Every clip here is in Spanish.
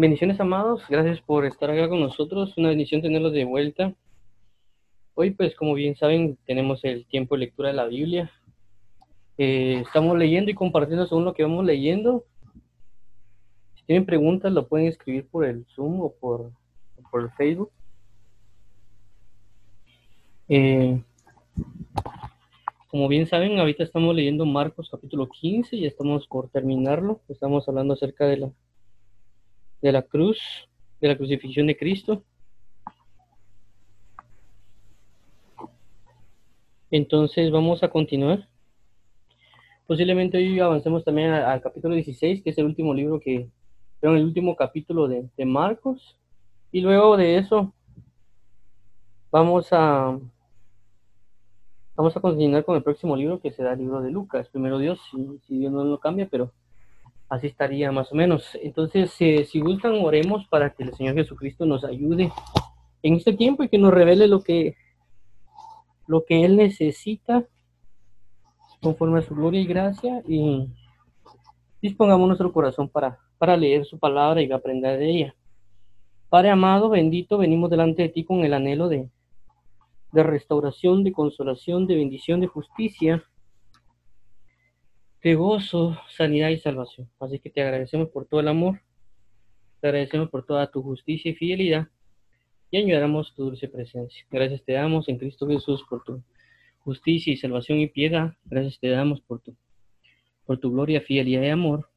Bendiciones, amados. Gracias por estar acá con nosotros. Una bendición tenerlos de vuelta. Hoy, pues, como bien saben, tenemos el tiempo de lectura de la Biblia. Eh, estamos leyendo y compartiendo según lo que vamos leyendo. Si tienen preguntas, lo pueden escribir por el Zoom o por, por el Facebook. Eh, como bien saben, ahorita estamos leyendo Marcos capítulo 15 y estamos por terminarlo. Estamos hablando acerca de la de la cruz, de la crucifixión de Cristo. Entonces vamos a continuar. Posiblemente hoy avancemos también al, capítulo 16, que es el último libro que, pero el último capítulo de, de Marcos. Y luego de eso vamos a vamos a continuar con el próximo libro que será el libro de Lucas. Primero Dios, si, si Dios no lo cambia, pero Así estaría más o menos. Entonces, eh, si gustan, oremos para que el Señor Jesucristo nos ayude en este tiempo y que nos revele lo que, lo que Él necesita conforme a su gloria y gracia y dispongamos nuestro corazón para, para leer su palabra y aprender de ella. Padre amado, bendito, venimos delante de ti con el anhelo de, de restauración, de consolación, de bendición, de justicia de gozo, sanidad y salvación. Así que te agradecemos por todo el amor, te agradecemos por toda tu justicia y fidelidad y añoramos tu dulce presencia. Gracias te damos en Cristo Jesús por tu justicia y salvación y piedad. Gracias te damos por tu, por tu gloria, fidelidad y amor.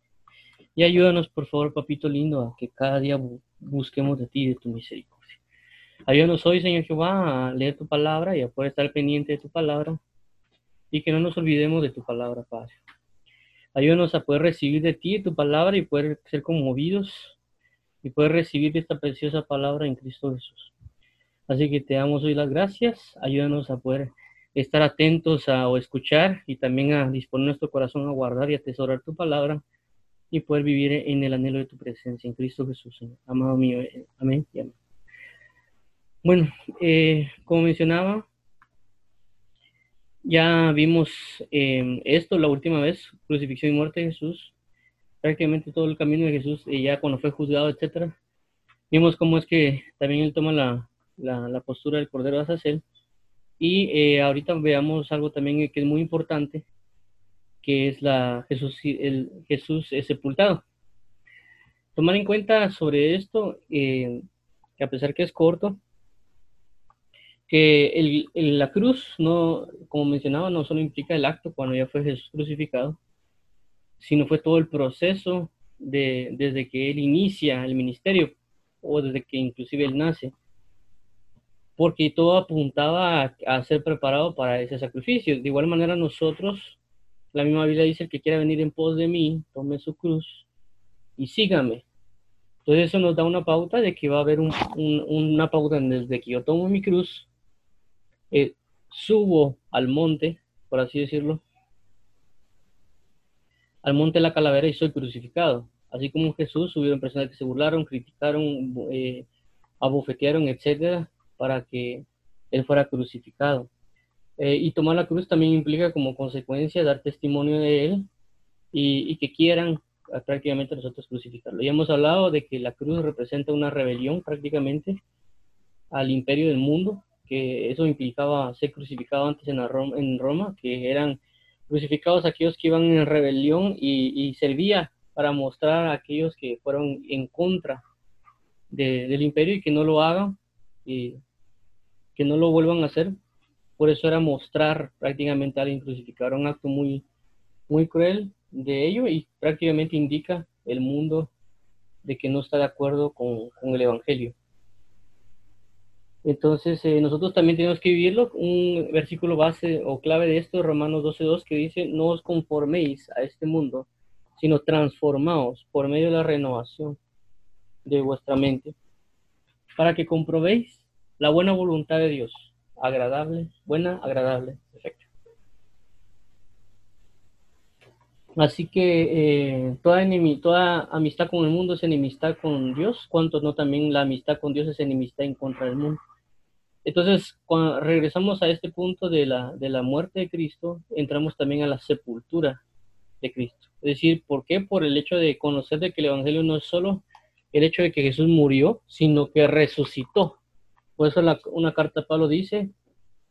Y ayúdanos, por favor, papito lindo, a que cada día busquemos de ti, de tu misericordia. Ayúdanos hoy, Señor Jehová, a leer tu palabra y a poder estar pendiente de tu palabra y que no nos olvidemos de tu palabra, Padre. Ayúdanos a poder recibir de ti tu palabra y poder ser conmovidos y poder recibir esta preciosa palabra en Cristo Jesús. Así que te damos hoy las gracias. Ayúdanos a poder estar atentos a o escuchar y también a disponer nuestro corazón a guardar y atesorar tu palabra y poder vivir en el anhelo de tu presencia en Cristo Jesús. Amado mío, eh, amén y amén. Bueno, eh, como mencionaba, ya vimos em, esto la última vez, crucifixión y muerte de Jesús, prácticamente todo el camino de Jesús, y ya cuando fue juzgado, etcétera. Vimos cómo es que también él toma la, la, postura del Cordero de Azazel. Y eh, ahorita veamos algo también que es muy importante, que es la Jesús, el Jesús es sepultado. Tomar en cuenta sobre esto, eh, que a pesar que es corto, que el, la cruz, no, como mencionaba, no solo implica el acto cuando ya fue Jesús crucificado, sino fue todo el proceso de, desde que él inicia el ministerio o desde que inclusive él nace, porque todo apuntaba a, ser preparado para ese sacrificio. De igual manera nosotros, la misma Biblia dice, el que quiera venir en pos de mí, tome su cruz y sígame. Entonces eso nos da una pauta de que va a haber una pauta desde que yo tomo mi cruz eh, subo al monte, por así decirlo, al monte de la calavera y soy crucificado. Así como Jesús, hubieron personas que se burlaron, criticaron, eh, abofetearon, etcétera, para que él fuera crucificado. Eh, y tomar la cruz también implica como consecuencia dar testimonio de él y, y que quieran prácticamente nosotros crucificarlo. Ya hemos hablado de que la cruz representa una rebelión prácticamente al imperio del mundo que eso implicaba ser crucificado antes en, Roma, que eran crucificados aquellos que iban en rebelión y, servía para mostrar a aquellos que fueron en contra del imperio y que no lo hagan y que no lo vuelvan a hacer. Por eso era mostrar prácticamente al crucificado, un acto muy, muy cruel de ello y prácticamente indica el mundo de que no está de acuerdo con el Evangelio. Entonces, eh, nosotros también tenemos que vivirlo. Un versículo base o clave de esto, Romanos 12.2, que dice, no os conforméis a este mundo, sino transformaos por medio de la renovación de vuestra mente, para que comprobéis la buena voluntad de Dios, agradable, buena, agradable, perfecta. Así que eh, toda, toda amistad con el mundo es enemistad con Dios, cuanto no también la amistad con Dios es enemistad en contra del mundo. Entonces, cuando regresamos a este punto de la, de la muerte de Cristo, entramos también a la sepultura de Cristo. Es decir, ¿por qué? Por el hecho de conocer de que el Evangelio no es solo el hecho de que Jesús murió, sino que resucitó. Por eso una carta de Pablo dice,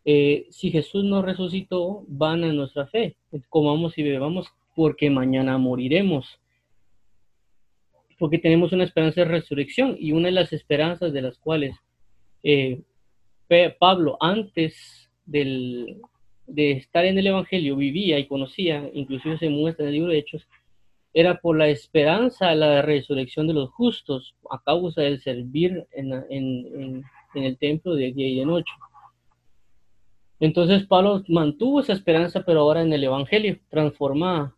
eh, si Jesús no resucitó, van a nuestra fe. Comamos y bebamos porque mañana moriremos. Porque tenemos una esperanza de resurrección y una de las esperanzas de las cuales eh, Pablo antes del, de estar en el Evangelio vivía y conocía, inclusive se muestra en el libro de Hechos, era por la esperanza a la resurrección de los justos a causa del servir en, en, en el templo de día y de noche. Entonces Pablo mantuvo esa esperanza, pero ahora en el Evangelio, transformada.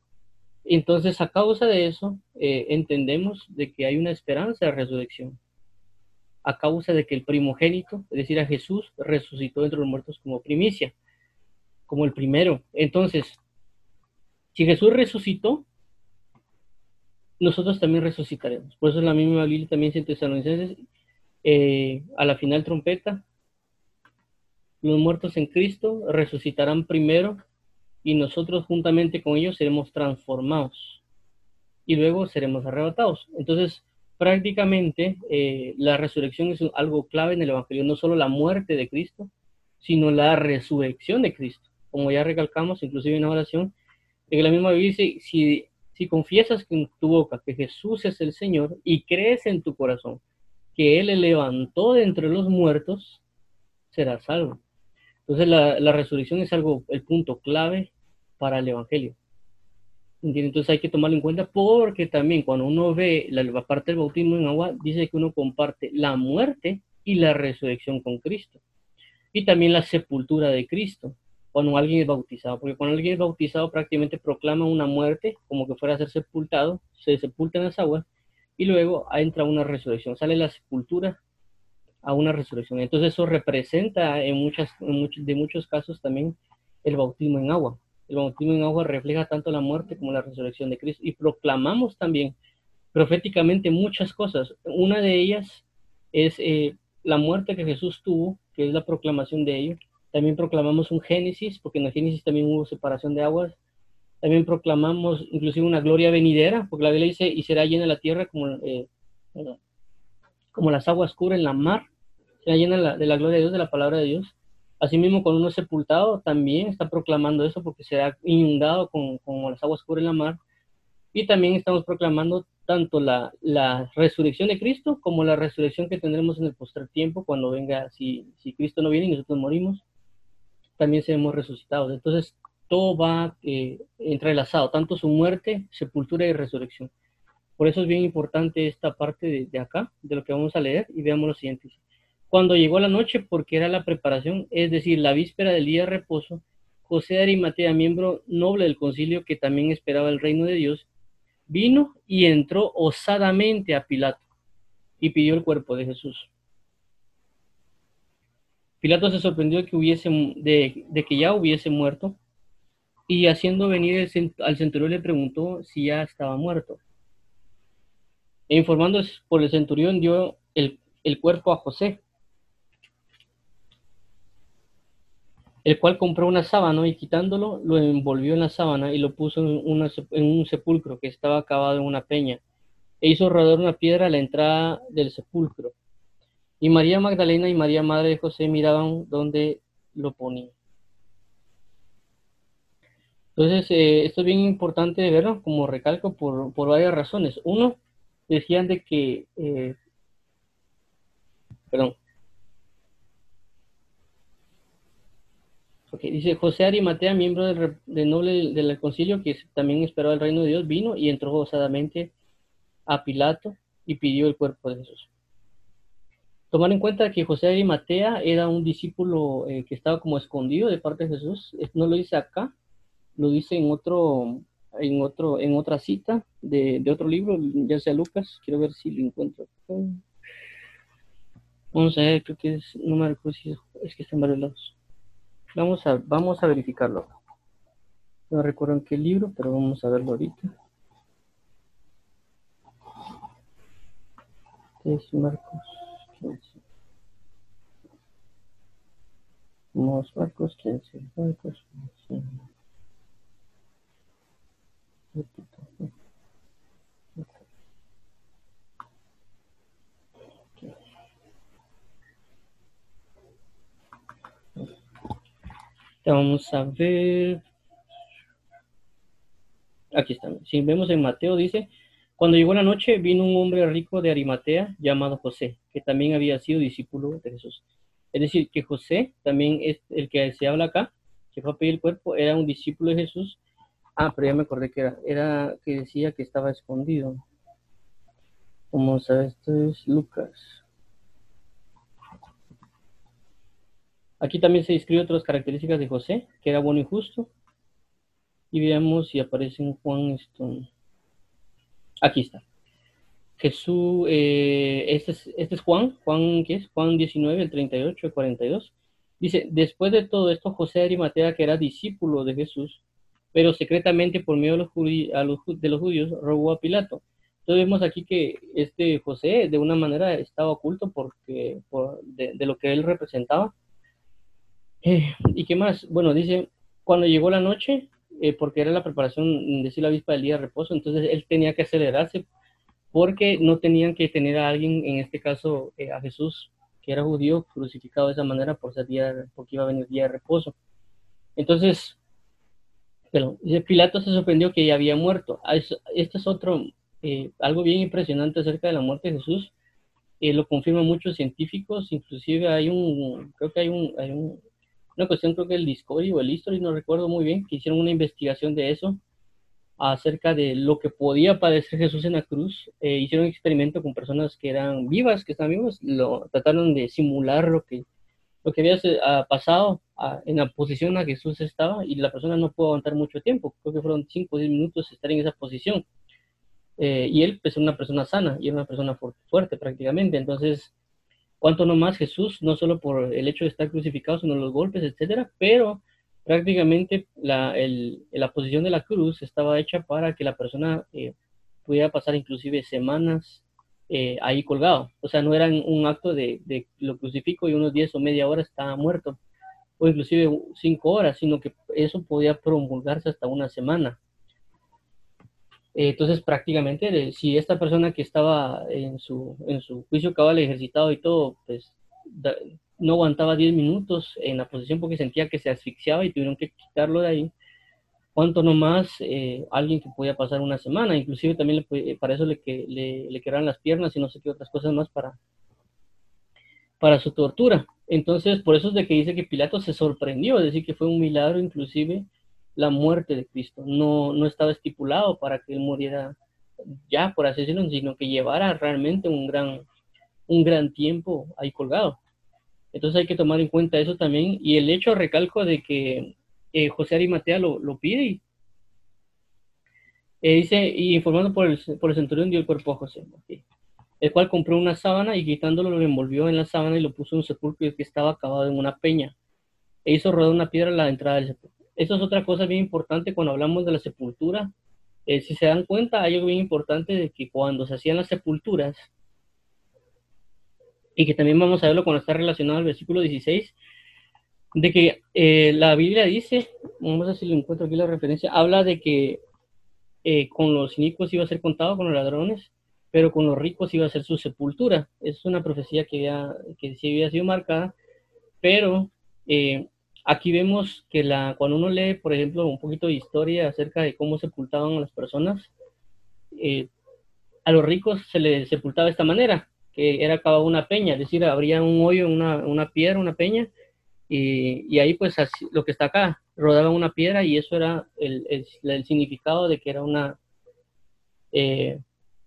Entonces, a causa de eso, eh, entendemos de que hay una esperanza de resurrección. A causa de que el primogénito, es decir, a Jesús, resucitó entre los muertos como primicia, como el primero. Entonces, si Jesús resucitó, nosotros también resucitaremos. Por eso la misma Biblia también en eh, a la final trompeta, los muertos en Cristo resucitarán primero y nosotros juntamente con ellos seremos transformados y luego seremos arrebatados. Entonces, prácticamente eh, la resurrección es algo clave en el Evangelio, no solo la muerte de Cristo, sino la resurrección de Cristo. Como ya recalcamos, inclusive en la oración, en la misma Biblia dice, si, confiesas en tu boca que Jesús es el Señor y crees en tu corazón que Él le levantó de entre los muertos, serás salvo. Entonces la, resurrección es algo, el punto clave para el Evangelio. Entonces hay que tomarlo en cuenta porque también cuando uno ve la, parte del bautismo en agua, dice que uno comparte la muerte y la resurrección con Cristo. Y también la sepultura de Cristo cuando alguien es bautizado, porque cuando alguien es bautizado prácticamente proclama una muerte como que fuera a ser sepultado, se sepulta en las aguas y luego entra una resurrección, sale la sepultura a una resurrección. Entonces eso representa en, muchas, muchos, de muchos casos también el bautismo en agua. El bautismo en agua refleja tanto la muerte como la resurrección de Cristo y proclamamos también proféticamente muchas cosas. Una de ellas es eh, la muerte que Jesús tuvo, que es la proclamación de ello. También proclamamos un Génesis, porque en el Génesis también hubo separación de aguas. También proclamamos inclusive una gloria venidera, porque la Biblia dice, y será llena la tierra como, eh, como las aguas cubren la mar se llena de la gloria de Dios, de la palabra de Dios. Asimismo, cuando uno sepultado, también está proclamando eso porque será inundado con, las aguas cubren la mar. Y también estamos proclamando tanto la, la, resurrección de Cristo como la resurrección que tendremos en el posterior tiempo cuando venga, si, si Cristo no viene y nosotros morimos, también seremos resucitados. Entonces, todo va eh, entrelazado, tanto su muerte, sepultura y resurrección. Por eso es bien importante esta parte de, de acá, de lo que vamos a leer, y veamos lo siguiente. Cuando llegó la noche, porque era la preparación, es decir, la víspera del día de reposo, José de Arimatea, miembro noble del concilio que también esperaba el reino de Dios, vino y entró osadamente a Pilato y pidió el cuerpo de Jesús. Pilato se sorprendió de que, ya hubiese muerto y haciendo venir al centurión le preguntó si ya estaba muerto. E informando por el centurión dio el, el cuerpo a José, el cual compró una sábana y quitándolo lo envolvió en la sábana y lo puso en, un sepulcro que estaba acabado en una peña e hizo rodar una piedra a la entrada del sepulcro. Y María Magdalena y María Madre de José miraban dónde lo ponía. Entonces, eh, esto es bien importante de verlo, como recalco, por, varias razones. Uno, decían de que, eh, perdón, dice José Arimatea, miembro del, noble del, concilio, que también esperó el reino de Dios, vino y entró gozadamente a Pilato y pidió el cuerpo de Jesús. Tomar en cuenta que José Arimatea era un discípulo eh, que estaba como escondido de parte de Jesús. No lo dice acá, lo dice en otro, en otro, en otra cita de, otro libro, ya sea Lucas. Quiero ver si lo encuentro. Vamos a ver, creo que es, no me recuerdo si es que está en varios lados. Vamos a, vamos a verificarlo. No recuerdo en qué libro, pero vamos a verlo ahorita. Es Marcos 15. Vamos, Marcos 15. Marcos 15. Vamos a ver. Aquí está. Si vemos en Mateo, dice, cuando llegó la noche, vino un hombre rico de Arimatea llamado José, que también había sido discípulo de Jesús. Es decir, que José, también es el que se habla acá, que fue a pedir el cuerpo, era un discípulo de Jesús. Ah, pero ya me acordé que era, era que decía que estaba escondido. Vamos a ver, esto es Lucas. Aquí también se describe otras características de José, que era bueno y justo. Y veamos si aparece en Juan esto. Aquí está. Jesús, eh, este, es, este, es, Juan, Juan, ¿qué es? Juan 19, el 38 y 42. Dice, después de todo esto, José de Arimatea, que era discípulo de Jesús, pero secretamente por medio de los, a los, judíos, robó a Pilato. Entonces vemos aquí que este José de una manera estaba oculto porque, por, de, lo que él representaba. Eh, ¿Y qué más? Bueno, dice, cuando llegó la noche, eh, porque era la preparación de la avispa del día de reposo, entonces él tenía que acelerarse porque no tenían que tener a alguien, en este caso eh, a Jesús, que era judío, crucificado de esa manera por ser día, porque iba a venir día de reposo. Entonces, pero Pilato se sorprendió que ya había muerto. Este es otro, algo bien impresionante acerca de la muerte de Jesús. Lo confirman muchos científicos, inclusive hay un, creo que hay un, hay un, una cuestión, creo que el Discovery o el History, no recuerdo muy bien, que hicieron una investigación de eso, acerca de lo que podía padecer Jesús en la cruz. Eh, hicieron un experimento con personas que eran vivas, que estaban vivas, lo trataron de simular lo que, lo que había ah, pasado ah, en la posición en la que Jesús estaba y la persona no pudo aguantar mucho tiempo, creo que fueron 5 o 10 minutos estar en esa posición. Eh, y él pues una persona sana y era una persona fuerte prácticamente, entonces cuanto no más Jesús, no solo por el hecho de estar crucificado, sino los golpes, etcétera, pero prácticamente la, el, la posición de la cruz estaba hecha para que la persona eh, pudiera pasar inclusive semanas eh, ahí colgado. O sea, no era un acto de, lo crucifico y unos 10 o media hora estaba muerto, o inclusive 5 horas, sino que eso podía promulgarse hasta una semana. Eh, entonces, prácticamente, si esta persona que estaba en su, en su juicio cabal ejercitado y todo, pues no aguantaba 10 minutos en la posición porque sentía que se asfixiaba y tuvieron que quitarlo de ahí. Cuanto nomás eh, alguien que podía pasar una semana, inclusive también le, para eso le, le, le quedaron las piernas y no sé qué otras cosas más para, para su tortura. Entonces, por eso es de que dice que Pilato se sorprendió, es decir, que fue un milagro inclusive la muerte de Cristo. No, no estaba estipulado para que él muriera ya, por así decirlo, sino que llevara realmente un gran, un gran tiempo ahí colgado. Entonces hay que tomar en cuenta eso también. Y el hecho, recalco, de que eh, José Arimatea lo, lo pide. Eh, dice, y informando por el, por el centurión dio el cuerpo a José, el cual compró una sábana y quitándolo lo envolvió en la sábana y lo puso en un sepulcro que estaba acabado en una peña. E hizo rodar una piedra a la entrada del sepulcro. Eso es otra cosa bien importante cuando hablamos de la sepultura. Eh, si se dan cuenta, hay algo bien importante de que cuando se hacían las sepulturas, y que también vamos a verlo cuando está relacionado al versículo 16, de que eh, la Biblia dice, vamos a ver si lo encuentro aquí la referencia, habla de que eh, con los inicuos iba a ser contado, con los ladrones, pero con los ricos iba a ser su sepultura. Es una profecía que, ya, que sí había sido marcada, pero aquí vemos que la, cuando uno lee, por ejemplo, un poquito de historia acerca de cómo sepultaban a las personas, a los ricos se les sepultaba de esta manera que era cada una peña, es decir, habría un hoyo, una, una piedra, una peña, y, y ahí pues lo que está acá, rodaba una piedra y eso era el, el, el significado de que era una... Eh,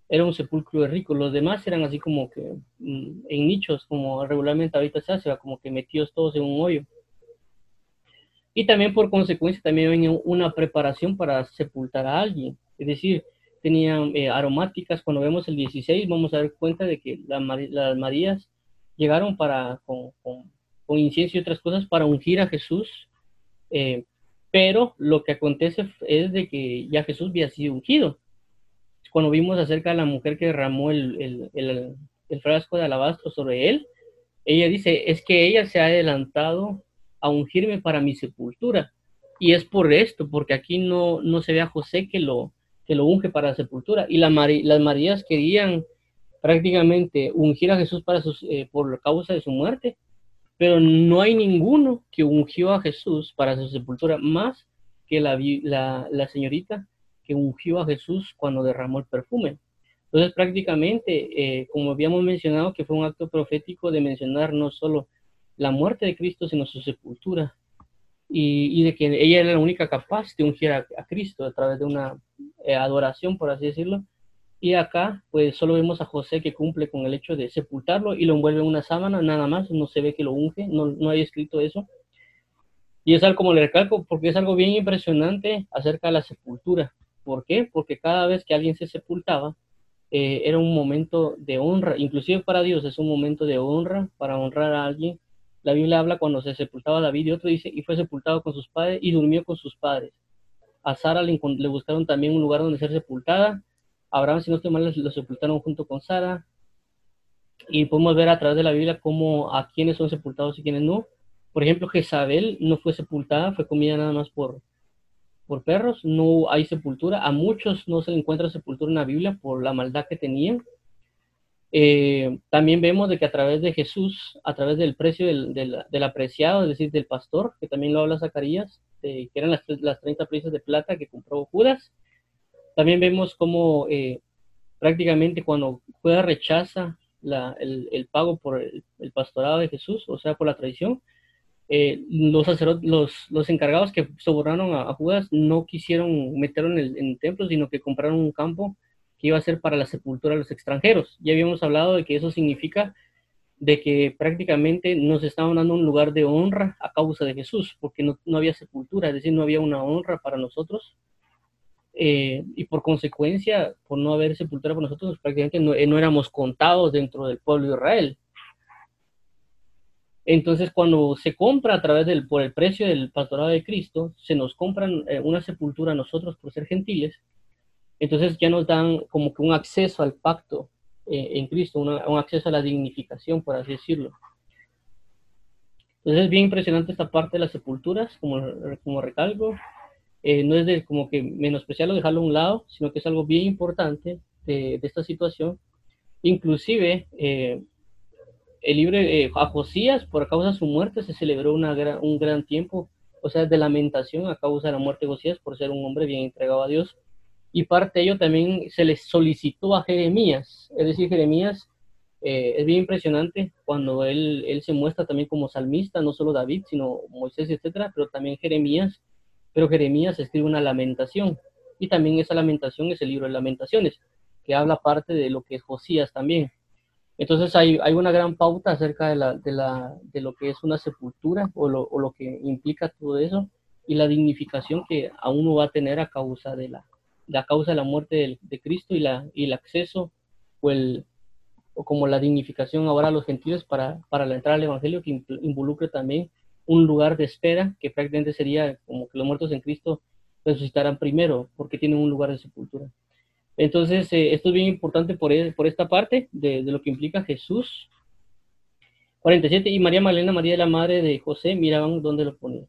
era un sepulcro de ricos, los demás eran así como que mm, en nichos, como regularmente ahorita se hace, como que metidos todos en un hoyo. Y también por consecuencia también venía una preparación para sepultar a alguien, es decir, tenían eh, aromáticas. Cuando vemos el 16, vamos a dar cuenta de que las Marías llegaron para, con, con, incienso y otras cosas para ungir a Jesús. Eh, pero lo que acontece es de que ya Jesús había sido ungido. Cuando vimos acerca de la mujer que derramó el, el, el frasco de alabastro sobre él, ella dice, es que ella se ha adelantado a ungirme para mi sepultura. Y es por esto, porque aquí no, no se ve a José que lo, que lo unge para la sepultura. Y las Marías querían prácticamente ungir a Jesús para sus, eh, por causa de su muerte. pero no hay ninguno que ungió a Jesús para su sepultura más que la, la, señorita que ungió a Jesús cuando derramó el perfume. Entonces prácticamente, eh, como habíamos mencionado, que fue un acto profético de mencionar no solo la muerte de Cristo, sino su sepultura, y, de que ella era la única capaz de ungir a, Cristo a través de una eh, adoración, por así decirlo. Y acá, pues solo vemos a José que cumple con el hecho de sepultarlo y lo envuelve en una sábana, nada más, no se ve que lo unge, no, no hay escrito eso. Y es algo como le recalco, porque es algo bien impresionante acerca de la sepultura. ¿Por qué? Porque cada vez que alguien se sepultaba, eh, era un momento de honra, inclusive para Dios es un momento de honra, para honrar a alguien la Biblia habla cuando se sepultaba David y otro dice, y fue sepultado con sus padres y durmió con sus padres. A Sara le, buscaron también un lugar donde ser sepultada. Abraham, si no estoy mal, lo sepultaron junto con Sara. Y podemos ver a través de la Biblia cómo a quienes son sepultados y quienes no. Por ejemplo, Jezabel no fue sepultada, fue comida nada más por, por perros. No hay sepultura. A muchos no se le encuentra sepultura en la Biblia por la maldad que tenían. Eh, también vemos de que a través de Jesús, a través del precio del, apreciado, es decir, del pastor, que también lo habla Zacarías, que eran las, las 30 piezas de plata que compró Judas, también vemos cómo eh, prácticamente cuando Judas rechaza el, pago por el, pastorado de Jesús, o sea, por la traición, eh, los, los, los, encargados que sobornaron a, Judas no quisieron meterlo en el, en el templo, sino que compraron un campo iba a ser para la sepultura de los extranjeros. Ya habíamos hablado de que eso significa de que prácticamente nos estaban dando un lugar de honra a causa de Jesús, porque no, había sepultura, es decir, no había una honra para nosotros. Eh, y por consecuencia, por no haber sepultura para nosotros, prácticamente no, no, éramos contados dentro del pueblo de Israel. Entonces, cuando se compra a través del, por el precio del pastorado de Cristo, se nos compran eh, una sepultura a nosotros por ser gentiles, entonces ya nos dan como que un acceso al pacto eh, en Cristo, un acceso a la dignificación, por así decirlo. Entonces es bien impresionante esta parte de las sepulturas, como, como recalco. Eh, no es de como que menospreciarlo, dejarlo a un lado, sino que es algo bien importante de, esta situación. Inclusive, eh, el libro a Josías, por causa de su muerte, se celebró una, un gran tiempo, o sea, de lamentación a causa de la muerte de Josías por ser un hombre bien entregado a Dios y parte de ello también se les solicitó a Jeremías, es decir, Jeremías eh, es bien impresionante cuando él, él se muestra también como salmista, no solo David, sino Moisés, etcétera, pero también Jeremías, pero Jeremías escribe una lamentación, y también esa lamentación es el libro de lamentaciones, que habla parte de lo que es Josías también. Entonces hay, hay una gran pauta acerca de, la, de, la, de lo que es una sepultura o lo, o lo que implica todo eso y la dignificación que a uno va a tener a causa de la, la causa de la muerte de, Cristo y, la, y el acceso o, el, o como la dignificación ahora a los gentiles para, para la entrada al Evangelio que involucre también un lugar de espera que prácticamente sería como que los muertos en Cristo resucitarán primero porque tienen un lugar de sepultura. Entonces, eh, esto es bien importante por, e, por esta parte de, de, lo que implica Jesús. 47. Y María Magdalena, María la madre de José, miraban dónde lo ponían.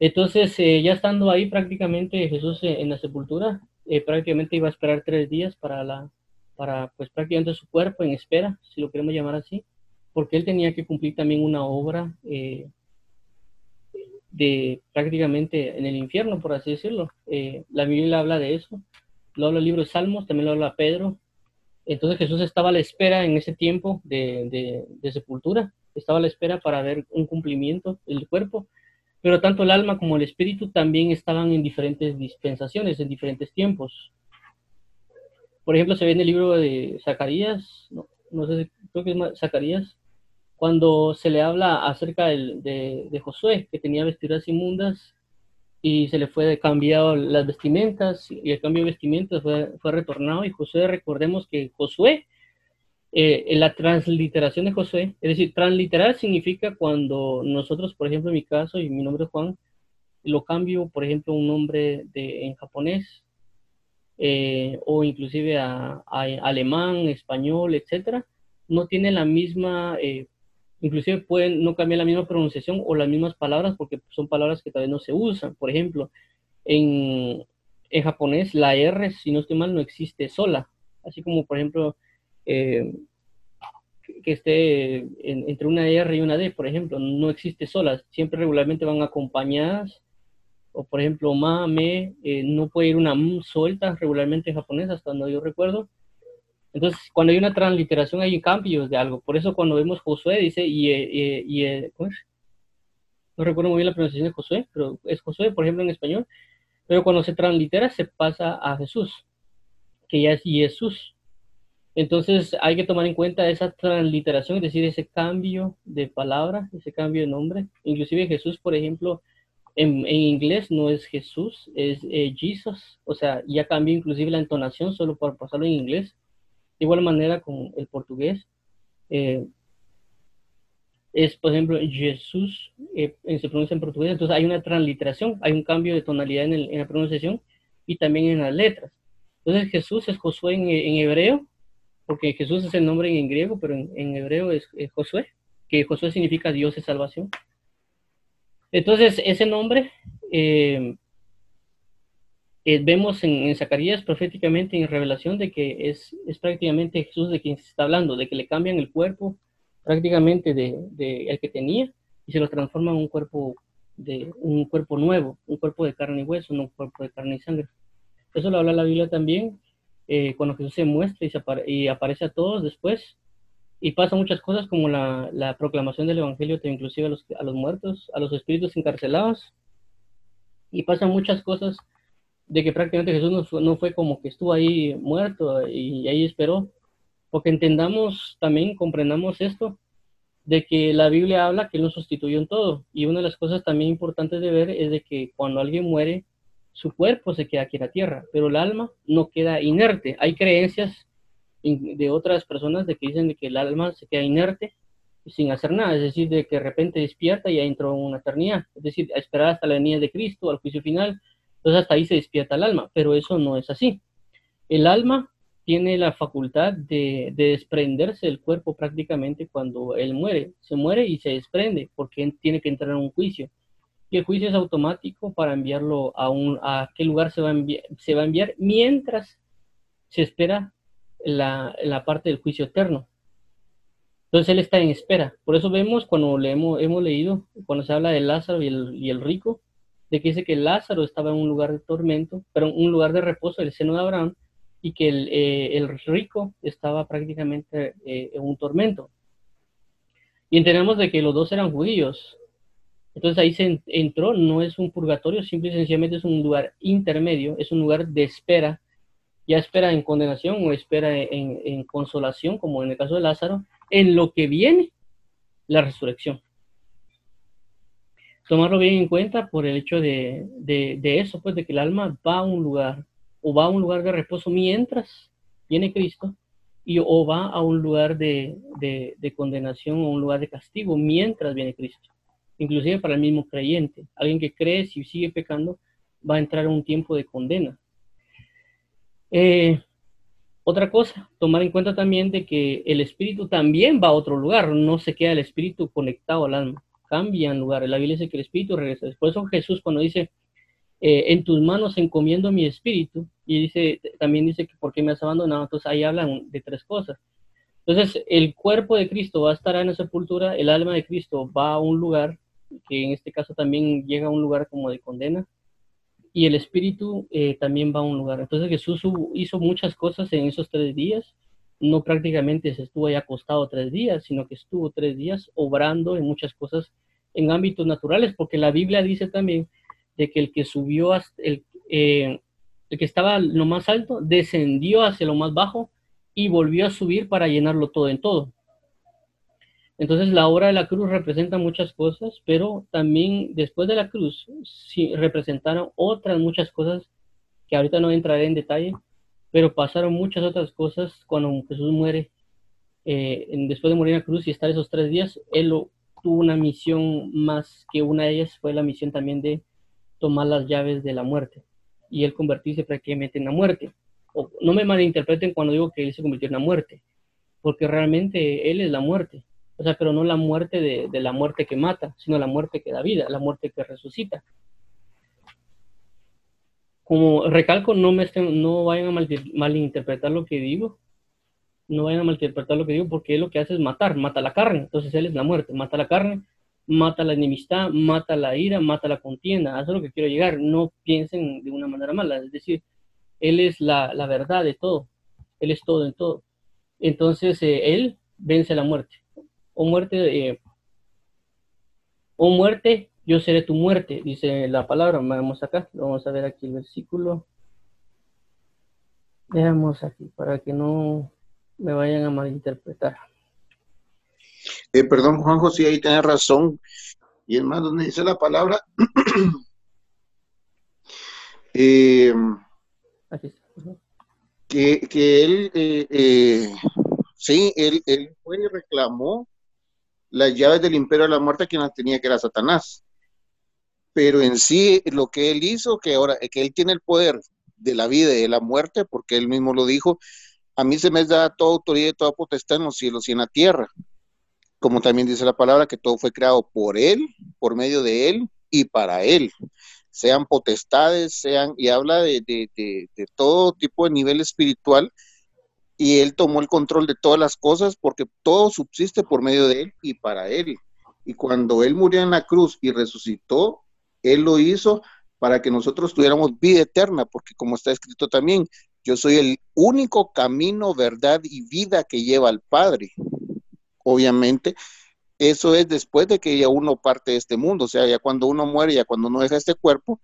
Entonces, eh, ya estando ahí prácticamente Jesús eh, en la sepultura, eh, prácticamente iba a esperar tres días para, la, para pues prácticamente su cuerpo en espera, si lo queremos llamar así, porque él tenía que cumplir también una obra de prácticamente en el infierno, por así decirlo. la Biblia habla de eso, lo habla el libro de Salmos, también lo habla Pedro. Entonces Jesús estaba a la espera en ese tiempo de, de, de sepultura, estaba a la espera para ver un cumplimiento del cuerpo pero tanto el alma como el espíritu también estaban en diferentes dispensaciones, en diferentes tiempos. Por ejemplo, se ve en el libro de Zacarías, no, no sé, creo que es Zacarías, cuando se le habla acerca de, de, Josué, que tenía vestiduras inmundas y se le fue cambiado las vestimentas y el cambio de vestimentas fue, fue retornado y Josué, recordemos que Josué eh, la transliteración de José, es decir, transliterar significa cuando nosotros, por ejemplo, en mi caso, y mi nombre es Juan, lo cambio, por ejemplo, un nombre de, en japonés, eh, o inclusive a, alemán, español, etcétera, no tiene la misma, eh, inclusive pueden no cambiar la misma pronunciación o las mismas palabras porque son palabras que todavía no se usan. Por ejemplo, en, en japonés la R, si no estoy mal, no existe sola, así como por ejemplo eh, que esté entre una R y una D, por ejemplo, no existe solas, siempre regularmente van acompañadas, o por ejemplo, ma, me, eh, no puede ir una m suelta regularmente en japonés, hasta donde yo recuerdo. Entonces, cuando hay una transliteración hay cambios de algo, por eso cuando vemos Josué dice, y, y, y ¿cómo es? No recuerdo muy bien la pronunciación de Josué, pero es Josué, por ejemplo, en español, pero cuando se translitera se pasa a Jesús, que ya es Jesús. Entonces hay que tomar en cuenta esa transliteración, es decir, ese cambio de palabra, ese cambio de nombre. Inclusive Jesús, por ejemplo, en, inglés no es Jesús, es eh, Jesus. O sea, ya cambió inclusive la entonación solo por pasarlo en inglés. De igual manera con el portugués. Eh, es, por ejemplo, Jesús, eh, se pronuncia en portugués, entonces hay una transliteración, hay un cambio de tonalidad en, el, en la pronunciación y también en las letras. Entonces Jesús es Josué en, en hebreo, porque Jesús es el nombre en griego, pero en, hebreo es, Josué, que Josué significa Dios es salvación. Entonces, ese nombre eh, eh, vemos en, Zacarías proféticamente en revelación de que es, es, prácticamente Jesús de quien se está hablando, de que le cambian el cuerpo prácticamente de, de, el que tenía y se lo transforma en un cuerpo de un cuerpo nuevo, un cuerpo de carne y hueso, no un cuerpo de carne y sangre. Eso lo habla la Biblia también eh, cuando Jesús se muestra y, y, aparece a todos después, y pasa muchas cosas como la, la proclamación del Evangelio, inclusive a los, a los muertos, a los espíritus encarcelados, y pasan muchas cosas de que prácticamente Jesús no, no fue como que estuvo ahí muerto y, ahí esperó, porque entendamos también, comprendamos esto, de que la Biblia habla que Él nos sustituyó en todo, y una de las cosas también importantes de ver es de que cuando alguien muere, su cuerpo se queda aquí en la tierra, pero el alma no queda inerte. Hay creencias de otras personas de que dicen que el alma se queda inerte sin hacer nada, es decir, de que de repente despierta y ya entró en una eternidad, es decir, a esperar hasta la venida de Cristo, al juicio final, entonces hasta ahí se despierta el alma, pero eso no es así. El alma tiene la facultad de, de desprenderse del cuerpo prácticamente cuando él muere, se muere y se desprende, porque tiene que entrar en un juicio y el juicio es automático para enviarlo a, un, a qué lugar se va a, enviar, mientras se espera la, la, parte del juicio eterno. Entonces él está en espera. Por eso vemos cuando leemos, hemos leído, cuando se habla de Lázaro y el, rico, de que dice que Lázaro estaba en un lugar de tormento, pero un lugar de reposo, el seno de Abraham, y que el, eh, el rico estaba prácticamente eh, en un tormento. Y entendemos de que los dos eran judíos, entonces ahí se entró, no es un purgatorio, simple y sencillamente es un lugar intermedio, es un lugar de espera, ya espera en condenación o espera en, consolación, como en el caso de Lázaro, en lo que viene la resurrección. Tomarlo bien en cuenta por el hecho de, eso, pues de que el alma va a un lugar o va a un lugar de reposo mientras viene Cristo y o va a un lugar de, de condenación o un lugar de castigo mientras viene Cristo inclusive para el mismo creyente. Alguien que cree, si sigue pecando, va a entrar en un tiempo de condena. Eh, otra cosa, tomar en cuenta también de que el espíritu también va a otro lugar, no se queda el espíritu conectado al alma, cambia en lugar. La Biblia dice que el espíritu regresa. Por eso Jesús cuando dice, eh, en tus manos encomiendo mi espíritu, y dice, también dice que por qué me has abandonado, entonces ahí hablan de tres cosas. Entonces, el cuerpo de Cristo va a estar en la sepultura, el alma de Cristo va a un lugar que en este caso también llega a un lugar como de condena, y el espíritu eh, también va a un lugar. Entonces Jesús hizo muchas cosas en esos tres días, no prácticamente se estuvo ahí acostado tres días, sino que estuvo tres días obrando en muchas cosas en ámbitos naturales, porque la Biblia dice también de que el que subió hasta eh, el que estaba lo más alto descendió hacia lo más bajo y volvió a subir para llenarlo todo en todo. Entonces la obra de la cruz representa muchas cosas, pero también después de la cruz sí, representaron otras muchas cosas que ahorita no entraré en detalle, pero pasaron muchas otras cosas cuando Jesús muere. Eh, después de morir en la cruz y estar esos tres días, él tuvo una misión más que una de ellas fue la misión también de tomar las llaves de la muerte y él convertirse prácticamente en la muerte. No me malinterpreten cuando digo que él se convirtió en la muerte, porque realmente él es la muerte o sea, pero no la muerte de, la muerte que mata, sino la muerte que da vida, la muerte que resucita. Como recalco, no, me estén, no vayan a malinterpretar lo que digo, no vayan a malinterpretar lo que digo, porque él lo que hace es matar, mata la carne, entonces él es la muerte, mata la carne, mata la enemistad, mata la ira, mata la contienda, eso es lo que quiero llegar, no piensen de una manera mala, es decir, él es la, verdad de todo, él es todo en todo. Entonces, eh, él vence la muerte. O muerte, eh, o muerte, yo seré tu muerte, dice la palabra. Vamos acá, vamos a ver aquí el versículo. Veamos aquí, para que no me vayan a malinterpretar. Eh, perdón, Juanjo, sí, ahí tiene razón. Y es más, donde dice la palabra. eh, que, que, él, eh, eh, sí, él, él, fue y reclamó las llaves del imperio de la muerte quien las tenía, que era Satanás. Pero en sí, lo que él hizo, que ahora, que él tiene el poder de la vida y de la muerte, porque él mismo lo dijo, a mí se me da toda autoridad y toda potestad en los cielos y en la tierra. Como también dice la palabra, que todo fue creado por él, por medio de él y para él sean potestades, sean, y habla de, todo tipo de nivel espiritual, y él tomó el control de todas las cosas porque todo subsiste por medio de él y para él. Y cuando él murió en la cruz y resucitó, él lo hizo para que nosotros tuviéramos vida eterna, porque como está escrito también, yo soy el único camino, verdad y vida que lleva al Padre. Obviamente, eso es después de que ya uno parte de este mundo, o sea, ya cuando uno muere, ya cuando uno deja este cuerpo,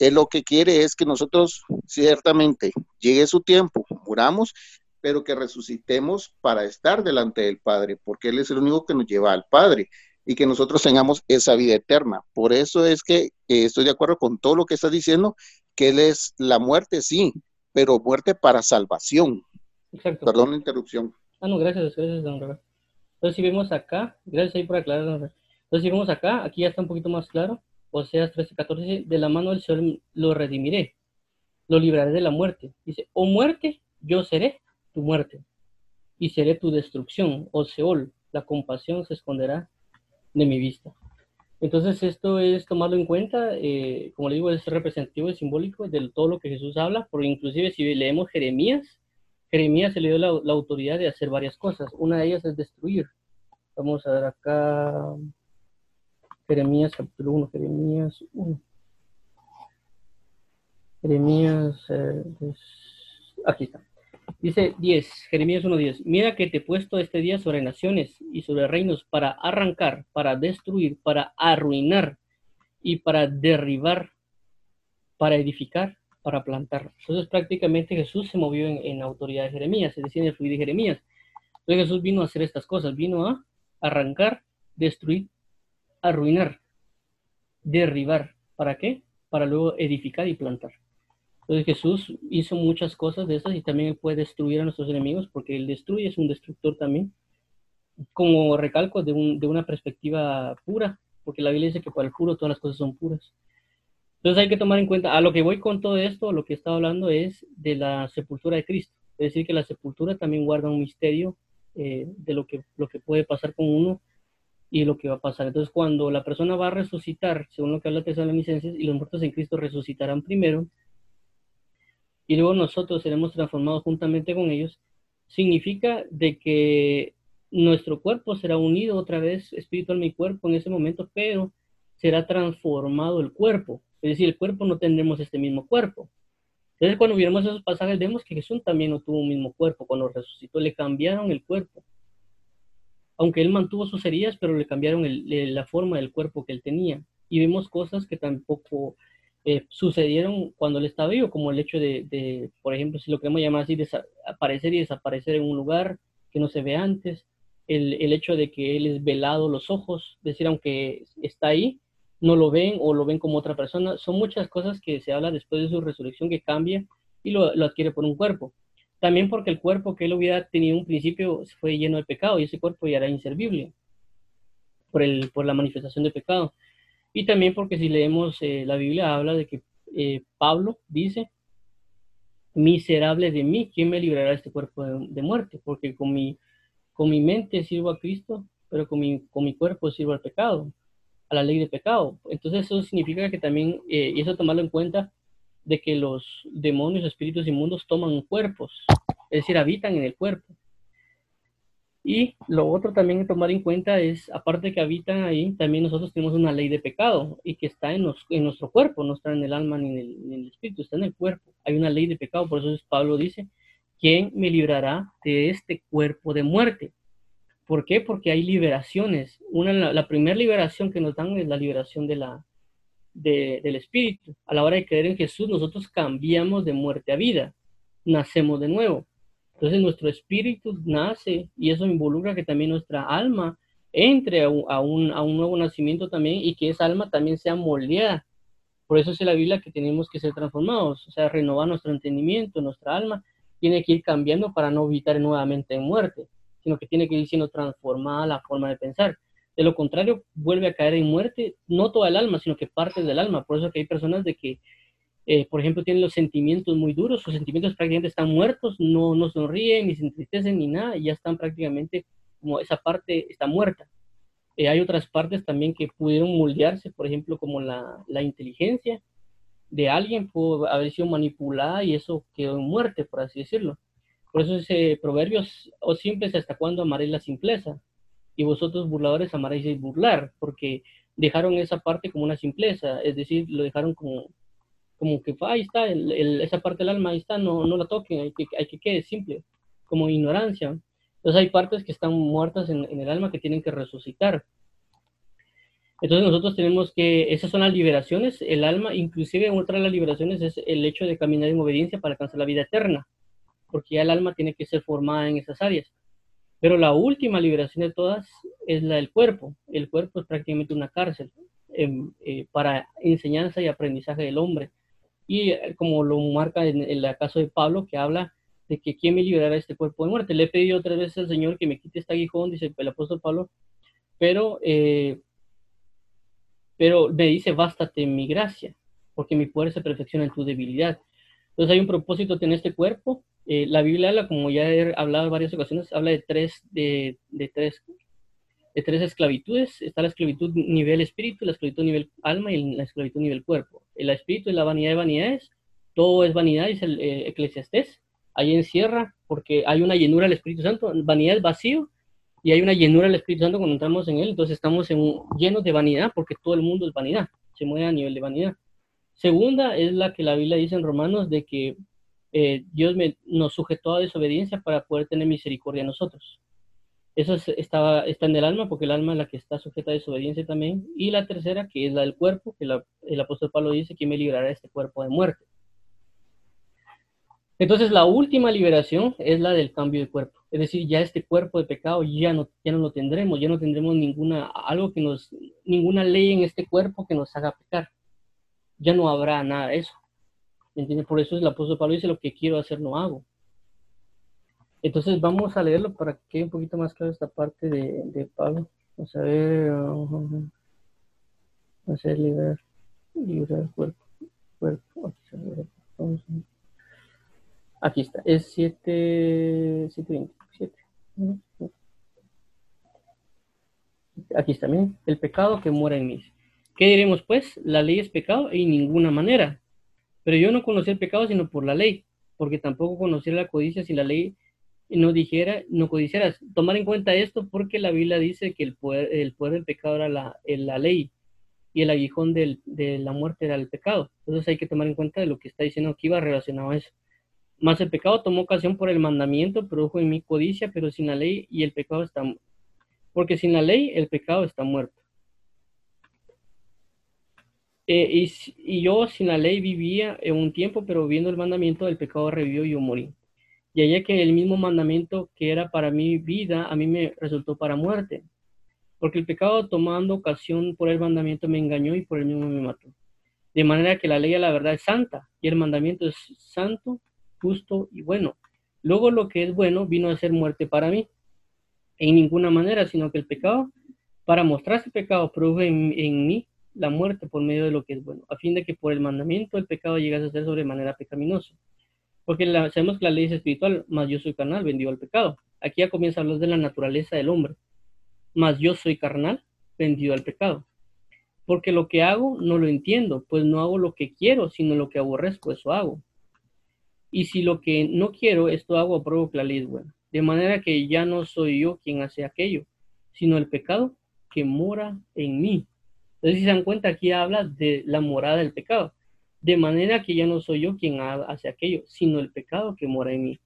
él lo que quiere es que nosotros ciertamente llegue su tiempo, muramos, pero que resucitemos para estar delante del Padre, porque Él es el único que nos lleva al Padre y que nosotros tengamos esa vida eterna. Por eso es que estoy de acuerdo con todo lo que estás diciendo, que Él es la muerte, sí, pero muerte para salvación. Exacto. Perdón la interrupción. Ah, no, gracias, gracias, don entonces, si vemos acá, gracias ahí por aclarar. Entonces, si vemos acá, aquí ya está un poquito más claro. Oseas 13, 14, de la mano del Señor lo redimiré, lo libraré de la muerte. Dice, o muerte, yo seré tu muerte, y seré tu destrucción, o Seol, la compasión se esconderá de mi vista. Entonces, esto es tomarlo en cuenta, eh, como le digo, es representativo y simbólico de todo lo que Jesús habla, porque inclusive si leemos Jeremías, Jeremías se le dio la, autoridad de hacer varias cosas. Una de ellas es destruir. Vamos a ver acá. Jeremías capítulo 1, Jeremías 1. Jeremías, eh, aquí está. Dice 10, Jeremías 1.10, mira que te he puesto este día sobre naciones y sobre reinos para arrancar, para destruir, para arruinar y para derribar, para edificar para plantar. Entonces prácticamente Jesús se movió en, la autoridad de Jeremías, es decir, en el fluido de Jeremías. Entonces Jesús vino a hacer estas cosas, vino a arrancar, destruir, arruinar, derribar. ¿Para qué? Para luego edificar y plantar. Entonces Jesús hizo muchas cosas de esas y también puede destruir a nuestros enemigos porque él destruye, es un destructor también. Como recalco de, de una perspectiva pura, porque la Biblia dice que para el puro todas las cosas son puras. Entonces hay que tomar en cuenta, a lo que voy con todo esto, lo que estaba hablando es de la sepultura de Cristo. Es decir, que la sepultura también guarda un misterio eh, de lo que, lo que puede pasar con uno y lo que va a pasar. Entonces, cuando la persona va a resucitar, según lo que habla Tesalonicenses, y los muertos en Cristo resucitarán primero, y luego nosotros seremos transformados juntamente con ellos, significa de que nuestro cuerpo será unido otra vez, espiritual mi cuerpo en ese momento, pero será transformado el cuerpo. Es decir, el cuerpo no tendremos este mismo cuerpo. Entonces, cuando viéramos esos pasajes, vemos que Jesús también no tuvo un mismo cuerpo. Cuando resucitó, le cambiaron el cuerpo. Aunque él mantuvo sus heridas, pero le cambiaron la forma del cuerpo que él tenía. Y vemos cosas que tampoco eh, sucedieron cuando él estaba vivo, como el hecho de, por ejemplo, si lo queremos llamar así, aparecer y desaparecer en un lugar que no se ve antes. El, el hecho de que él es velado los ojos, es decir, aunque está ahí, no lo ven o lo ven como otra persona. Son muchas cosas que se habla después de su resurrección que cambia y lo, adquiere por un cuerpo. También porque el cuerpo que él hubiera tenido un principio fue lleno de pecado y ese cuerpo ya era inservible por, el, por la manifestación de pecado. Y también porque si leemos eh, la Biblia habla de que eh, Pablo dice, miserable de mí, ¿quién me librará de este cuerpo de, muerte? Porque con mi, con mi mente sirvo a Cristo, pero con mi, con mi cuerpo sirvo al pecado a la ley de pecado. Entonces eso significa que también, eh, y eso tomarlo en cuenta, de que los demonios, espíritus inmundos toman cuerpos, es decir, habitan en el cuerpo. Y lo otro también que tomar en cuenta es, aparte que habitan ahí, también nosotros tenemos una ley de pecado y que está en, nuestro cuerpo, no está en el alma ni en el, espíritu, está en el cuerpo. Hay una ley de pecado, por eso Pablo dice, ¿quién me librará de este cuerpo de muerte? ¿Por qué? Porque hay liberaciones. Una, la, primera liberación que nos dan es la liberación de la, de, del espíritu. A la hora de creer en Jesús, nosotros cambiamos de muerte a vida, nacemos de nuevo. Entonces nuestro espíritu nace y eso involucra que también nuestra alma entre a un, nuevo nacimiento también y que esa alma también sea moldeada. Por eso es la Biblia que tenemos que ser transformados, o sea, renovar nuestro entendimiento, nuestra alma tiene que ir cambiando para no evitar nuevamente en muerte, sino que tiene que ir siendo transformada la forma de pensar. De lo contrario, vuelve a caer en muerte, no toda el alma, sino que parte del alma. Por eso que hay personas de que eh, por ejemplo, tienen los sentimientos muy duros, sus sentimientos prácticamente están muertos, no, no sonríen, ni se entristecen, ni nada, y ya están prácticamente como esa parte está muerta. Eh, hay otras partes también que pudieron moldearse, por ejemplo, como la, la inteligencia de alguien pudo haber sido manipulada y eso quedó en muerte, por así decirlo. Por eso ese proverbio, o simples hasta cuándo amaréis la simpleza, y vosotros burladores amaréis burlar, porque dejaron esa parte como una simpleza, es decir, lo dejaron como como que ahí está, esa parte del alma, ahí está, no, no la toquen, hay que, hay que quede simple, como ignorancia. Entonces hay partes que están muertas en, el alma que tienen que resucitar. Entonces nosotros tenemos que, esas son las liberaciones, el alma, inclusive otra de las liberaciones es el hecho de caminar en obediencia para alcanzar la vida eterna, porque ya el alma tiene que ser formada en esas áreas. Pero la última liberación de todas es la del cuerpo. El cuerpo es prácticamente una cárcel eh, eh, para enseñanza y aprendizaje del hombre y eh, como lo marca en, el caso de Pablo, que habla de que quién me liberará este cuerpo de muerte. Le he pedido tres veces al Señor que me quite este aguijón, dice el apóstol Pablo, pero, eh, pero me dice, bástate mi gracia, porque mi poder se perfecciona en tu debilidad. Entonces hay un propósito en este cuerpo. Eh, la Biblia como ya he hablado en varias ocasiones, habla de tres, de, de tres de tres esclavitudes. Está la esclavitud nivel espíritu, la esclavitud nivel alma y la esclavitud nivel cuerpo. El espíritu es la vanidad de vanidades, todo es vanidad, dice el eh, eclesiastés. Ahí encierra, porque hay una llenura del Espíritu Santo, vanidad es vacío, y hay una llenura del Espíritu Santo cuando entramos en él, entonces estamos en, llenos de vanidad, porque todo el mundo es vanidad, se mueve a nivel de vanidad. Segunda es la que la Biblia dice en Romanos, de que eh, Dios me, nos sujetó a desobediencia para poder tener misericordia a nosotros. Eso está, está en el alma, porque el alma es la que está sujeta a desobediencia también. Y la tercera, que es la del cuerpo, que el apóstol Pablo dice, que me librará de este cuerpo de muerte? Entonces, la última liberación es la del cambio de cuerpo. Es decir, ya este cuerpo de pecado ya no, ya no lo tendremos, ya no tendremos ninguna, algo que nos, ninguna ley en este cuerpo que nos haga pecar. Ya no habrá nada de eso. ¿Entiendes? Por eso el apóstol Pablo dice, lo que quiero hacer no hago. Entonces vamos a leerlo para que quede un poquito más claro esta parte de, de Pablo. Vamos a ver. Uh, vamos a liberar, liberar cuerpo. cuerpo. Aquí está. Es 7, 727. Aquí está, miren. El pecado que mora en mí. ¿Qué diremos pues? La ley es pecado en ninguna manera. Pero yo no conocí el pecado sino por la ley, porque tampoco conocí la codicia si la ley no dijera, no codiciaras. Tomar en cuenta esto porque la Biblia dice que el poder, el poder del pecado era la, la ley y el aguijón del, de la muerte era el pecado. Entonces hay que tomar en cuenta de lo que está diciendo aquí va relacionado a eso. Más el pecado tomó ocasión por el mandamiento, produjo en mí codicia, pero sin la ley y el pecado está... Porque sin la ley el pecado está muerto. Eh, y, y, yo sin la ley vivía en un tiempo, pero viendo el mandamiento del pecado revivió y yo morí. Y allá que el mismo mandamiento que era para mi vida, a mí me resultó para muerte. Porque el pecado tomando ocasión por el mandamiento me engañó y por el mismo me mató. De manera que la ley de la verdad es santa y el mandamiento es santo, justo y bueno. Luego lo que es bueno vino a ser muerte para mí. En ninguna manera, sino que el pecado, para mostrar ese pecado, produjo en, en mí la muerte por medio de lo que es bueno, a fin de que por el mandamiento el pecado llegase a ser sobremanera pecaminoso. Porque sabemos que la ley es espiritual, más yo soy carnal, vendido al pecado. Aquí ya comienza a hablar de la naturaleza del hombre. Más yo soy carnal, vendido al pecado. Porque lo que hago no lo entiendo, pues no hago lo que quiero, sino lo que aborrezco, eso hago. Y si lo que no quiero, esto hago, apruebo que la ley es buena. de manera que ya no soy yo quien hace aquello, sino el pecado que mora en mí. Entonces, si se dan cuenta, aquí habla de la morada del pecado. De manera que ya no soy yo quien hace aquello, sino el pecado que mora en mí.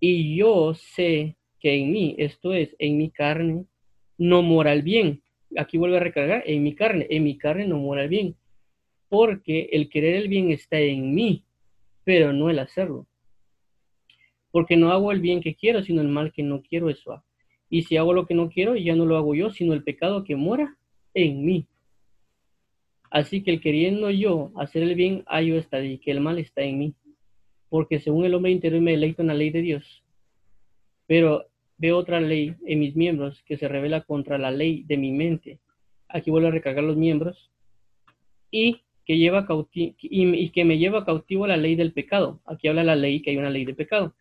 Y yo sé que en mí, esto es, en mi carne, no mora el bien. Aquí vuelve a recargar, en mi carne, en mi carne no mora el bien. Porque el querer el bien está en mí, pero no el hacerlo. Porque no hago el bien que quiero, sino el mal que no quiero, eso. Y si hago lo que no quiero, ya no lo hago yo, sino el pecado que mora en mí. Así que el queriendo yo hacer el bien, yo está y que el mal está en mí. Porque según el hombre interior me deleito en la ley de Dios. Pero veo otra ley en mis miembros que se revela contra la ley de mi mente. Aquí vuelvo a recargar los miembros. Y que, lleva y, que me lleva cautivo la ley del pecado. Aquí habla la ley que hay una ley de pecado.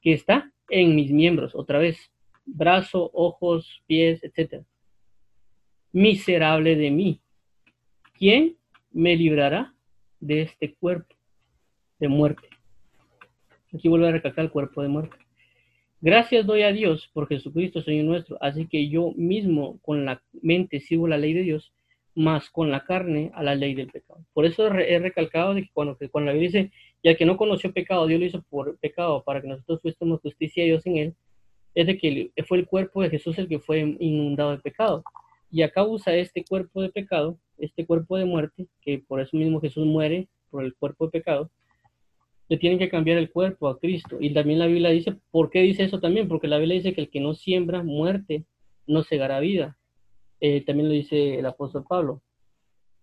Que está en mis miembros, otra vez brazo, ojos, pies, etc. Miserable de mí. ¿Quién me librará de este cuerpo de muerte? Aquí vuelvo a recalcar el cuerpo de muerte. Gracias doy a Dios por Jesucristo, Señor nuestro. Así que yo mismo con la mente sigo la ley de Dios, más con la carne a la ley del pecado. Por eso he recalcado de que cuando, cuando la Biblia dice, ya que no conoció pecado, Dios lo hizo por pecado para que nosotros fuésemos justicia a Dios en él, es de que fue el cuerpo de Jesús el que fue inundado de pecado. Y a causa de este cuerpo de pecado, este cuerpo de muerte, que por eso mismo Jesús muere por el cuerpo de pecado, le tienen que cambiar el cuerpo a Cristo. Y también la Biblia dice, ¿por qué dice eso también? Porque la Biblia dice que el que no siembra muerte, no segará vida. Eh, también lo dice el apóstol Pablo.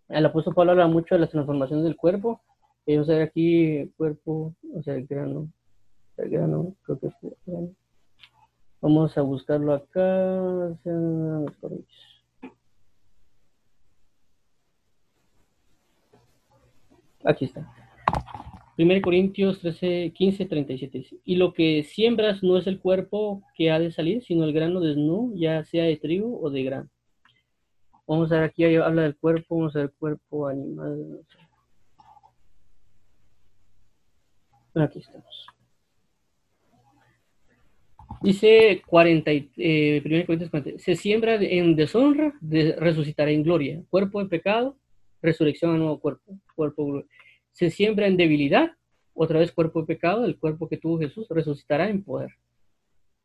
El apóstol Pablo habla mucho de las transformaciones del cuerpo. Eh, o sea, aquí cuerpo, o sea, el grano, el grano, creo que es el grano. Vamos a buscarlo acá. Aquí está. 1 Corintios 13, 15, 37 Y lo que siembras no es el cuerpo que ha de salir, sino el grano desnudo, ya sea de trigo o de grano. Vamos a ver aquí, habla del cuerpo, vamos a ver cuerpo animal. Aquí estamos. Dice 40, eh, se siembra en deshonra, resucitará en gloria. Cuerpo de pecado, resurrección a nuevo cuerpo. cuerpo se siembra en debilidad, otra vez cuerpo de pecado, el cuerpo que tuvo Jesús, resucitará en poder.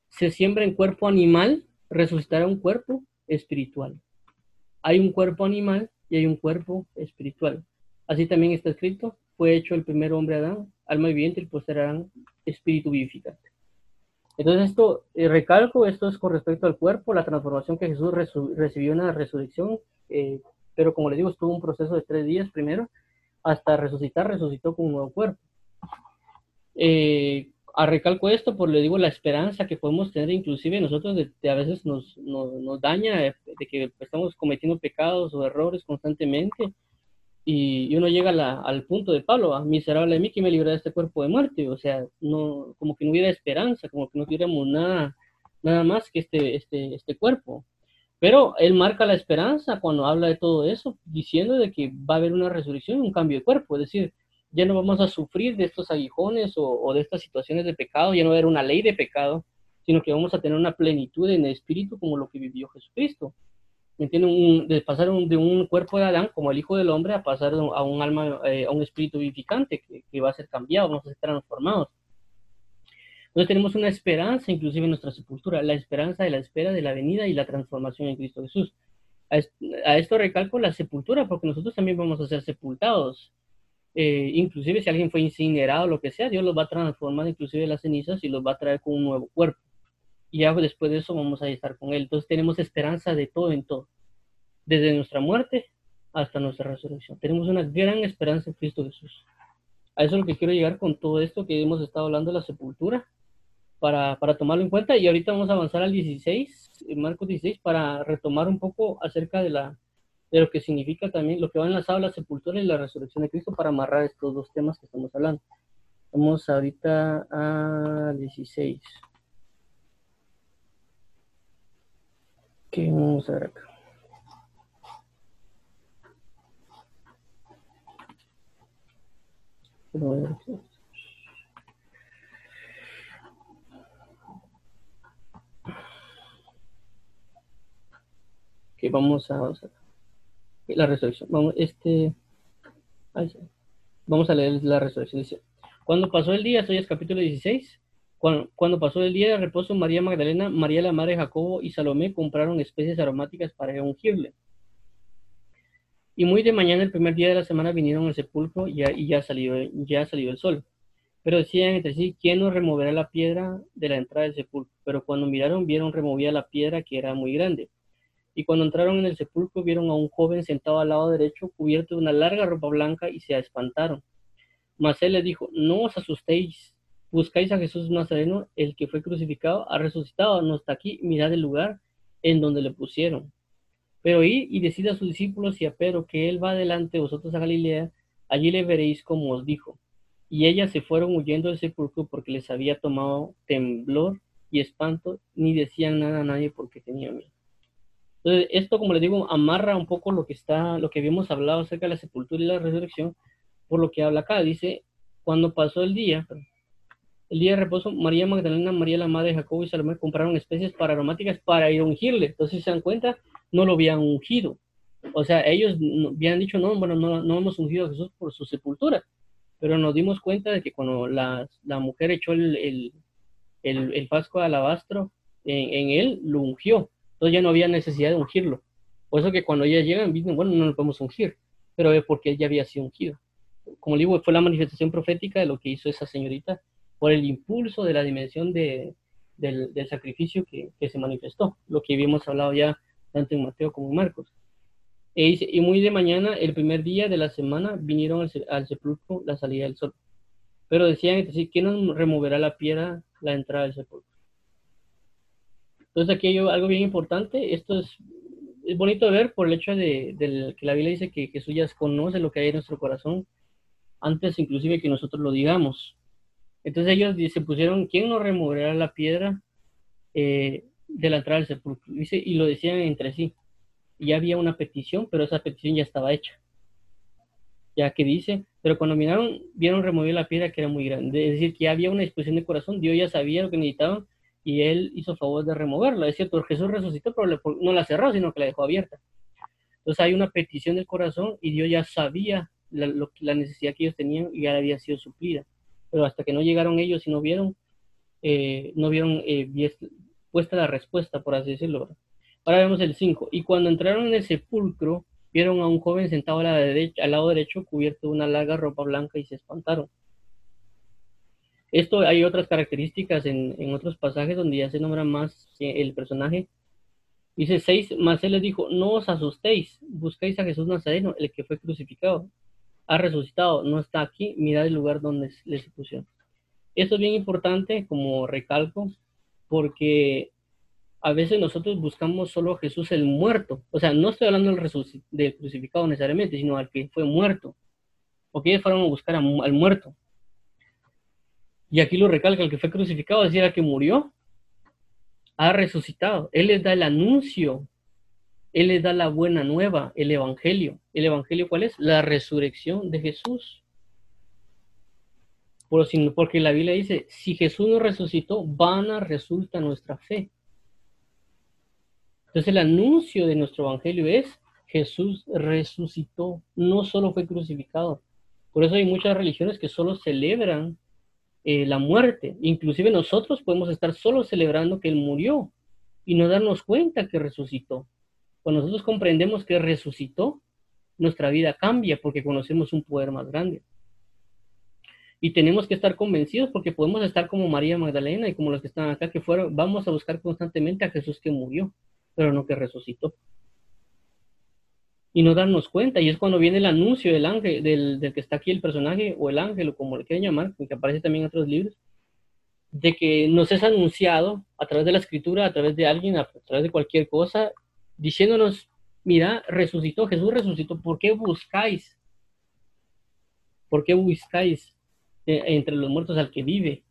Se siembra en cuerpo animal, resucitará un cuerpo espiritual. Hay un cuerpo animal y hay un cuerpo espiritual. Así también está escrito, fue hecho el primer hombre Adán, alma viviente, y posterarán espíritu vivificante. Entonces esto, eh, recalco, esto es con respecto al cuerpo, la transformación que Jesús recibió en la resurrección, eh, pero como les digo, estuvo un proceso de tres días primero, hasta resucitar, resucitó con un nuevo cuerpo. Eh, a recalco esto, por le digo la esperanza que podemos tener, inclusive nosotros de, a veces nos, nos, nos, daña de que estamos cometiendo pecados o errores constantemente, y, uno llega al punto de Pablo, a miserable de mí que me libra de este cuerpo de muerte, o sea, no, como que no hubiera esperanza, como que no tuviéramos nada, nada más que este, este, este cuerpo. Pero él marca la esperanza cuando habla de todo eso, diciendo de que va a haber una resurrección, un cambio de cuerpo, es decir, ya no vamos a sufrir de estos aguijones o, o de estas situaciones de pecado, ya no va a haber una ley de pecado, sino que vamos a tener una plenitud en el espíritu como lo que vivió Jesucristo. Un, de pasar de un cuerpo de Adán como el Hijo del Hombre a pasar a un alma, eh, a un espíritu vivificante que, va a ser cambiado, vamos a ser transformados. Entonces tenemos una esperanza inclusive en nuestra sepultura, la esperanza de la espera de la venida y la transformación en Cristo Jesús. A, esto recalco la sepultura porque nosotros también vamos a ser sepultados. Eh, inclusive si alguien fue incinerado, lo que sea, Dios los va a transformar inclusive las cenizas y los va a traer con un nuevo cuerpo y ya después de eso vamos a estar con Él. Entonces tenemos esperanza de todo en todo, desde nuestra muerte hasta nuestra resurrección. Tenemos una gran esperanza en Cristo Jesús. A eso es lo que quiero llegar con todo esto que hemos estado hablando de la sepultura, para, para tomarlo en cuenta. Y ahorita vamos a avanzar al 16, Marcos 16, para retomar un poco acerca de, la, de lo que significa también, lo que va enlazado a la sepultura y la resurrección de Cristo para amarrar estos dos temas que estamos hablando. Vamos ahorita al 16. ¿Qué vamos a ver acá? Vamos a, la resurrección. Vamos, este, vamos a leer la resurrección. Dice, cuando pasó el día, esto ya es capítulo 16, cuando, pasó el día de reposo, María Magdalena, María la madre de Jacobo y Salomé compraron especies aromáticas para ungirle. Y muy de mañana, el primer día de la semana, vinieron al sepulcro y ya, ya, salió, ya salió el sol. Pero decían entre sí, ¿quién nos removerá la piedra de la entrada del sepulcro? Pero cuando miraron, vieron removida la piedra que era muy grande. Y cuando entraron en el sepulcro, vieron a un joven sentado al lado derecho, cubierto de una larga ropa blanca, y se espantaron. Mas él le dijo, no os asustéis, buscáis a Jesús Nazareno, el que fue crucificado, ha resucitado, no está aquí, mirad el lugar en donde le pusieron. Pero id y decid a sus discípulos y a Pedro que él va delante de vosotros a Galilea, allí le veréis como os dijo. Y ellas se fueron huyendo del sepulcro porque les había tomado temblor y espanto, ni decían nada a nadie porque tenían miedo. Entonces, esto, como les digo, amarra un poco lo que está, lo que habíamos hablado acerca de la sepultura y la resurrección, por lo que habla acá. Dice, cuando pasó el día, el día de reposo, María Magdalena, María la madre de Jacobo y Salomé compraron especies para aromáticas para ir a ungirle. Entonces, se dan cuenta, no lo habían ungido. O sea, ellos habían dicho, no, bueno, no, hemos ungido a Jesús por su sepultura pero nos dimos cuenta de que cuando la, mujer echó el, el, el, el, fasco de alabastro en, él, lo ungió. Entonces ya no había necesidad de ungirlo. Por eso que cuando ellas llegan, dicen, bueno, no lo podemos ungir, pero es porque ya había sido ungido. Como digo, fue la manifestación profética de lo que hizo esa señorita por el impulso de la dimensión de, del, sacrificio que, se manifestó, lo que habíamos hablado ya tanto en Mateo como en Marcos. E y muy de mañana, el primer día de la semana, vinieron al, al sepulcro la salida del sol. Pero decían, entonces, ¿quién nos removerá la piedra, la entrada del sepulcro? Entonces aquí hay algo bien importante. Esto es, es bonito de ver por el hecho de, de, que la Biblia dice que Jesús ya conoce lo que hay en nuestro corazón, antes inclusive que nosotros lo digamos. Entonces ellos se pusieron, ¿quién nos removerá la piedra eh, de la entrada del sepulcro? Dice, y lo decían entre sí ya había una petición, pero esa petición ya estaba hecha. Ya que dice, pero cuando miraron, vieron remover la piedra que era muy grande. Es decir, que ya había una disposición de corazón, Dios ya sabía lo que necesitaban y él hizo favor de removerla. Es cierto, Jesús resucitó, pero no la cerró, sino que la dejó abierta. Entonces hay una petición del corazón y Dios ya sabía la, necesidad que ellos tenían y ya había sido suplida. Pero hasta que no llegaron ellos y no vieron, eh, no vieron eh, puesta la respuesta, por así decirlo. Ahora vemos el 5. Y cuando entraron en el sepulcro, vieron a un joven sentado a la derecha, al lado derecho, cubierto de una larga ropa blanca y se espantaron. Esto hay otras características en, en otros pasajes donde ya se nombra más el personaje. Dice 6, más él les dijo, no os asustéis, buscáis a Jesús Nazareno, el que fue crucificado. Ha resucitado, no está aquí, mirad el lugar donde les pusieron. Esto es bien importante como recalco, porque a veces nosotros buscamos solo a Jesús el muerto. O sea, no estoy hablando del, crucificado necesariamente, sino al que fue muerto. Porque ellos fueron a buscar al muerto. Y aquí lo recalca, el que fue crucificado, es decir, el que murió, ha resucitado. Él les da el anuncio, Él les da la buena nueva, el Evangelio. ¿El Evangelio cuál es? La resurrección de Jesús. Porque la Biblia dice, si Jesús no resucitó, vana resulta nuestra fe. Entonces el anuncio de nuestro evangelio es Jesús resucitó, no solo fue crucificado. Por eso hay muchas religiones que solo celebran eh, la muerte. Inclusive nosotros podemos estar solo celebrando que Él murió y no darnos cuenta que resucitó. Cuando nosotros comprendemos que resucitó, nuestra vida cambia porque conocemos un poder más grande. Y tenemos que estar convencidos porque podemos estar como María Magdalena y como los que están acá, que fueron, vamos a buscar constantemente a Jesús que murió pero no que resucitó. Y no darnos cuenta, y es cuando viene el anuncio del ángel, del, del que está aquí el personaje, o el ángel, o como le quieran llamar, que aparece también en otros libros, de que nos es anunciado a través de la escritura, a través de alguien, a través de cualquier cosa, diciéndonos, mira, resucitó, Jesús resucitó, ¿por qué buscáis? ¿Por qué buscáis eh, entre los muertos al que vive?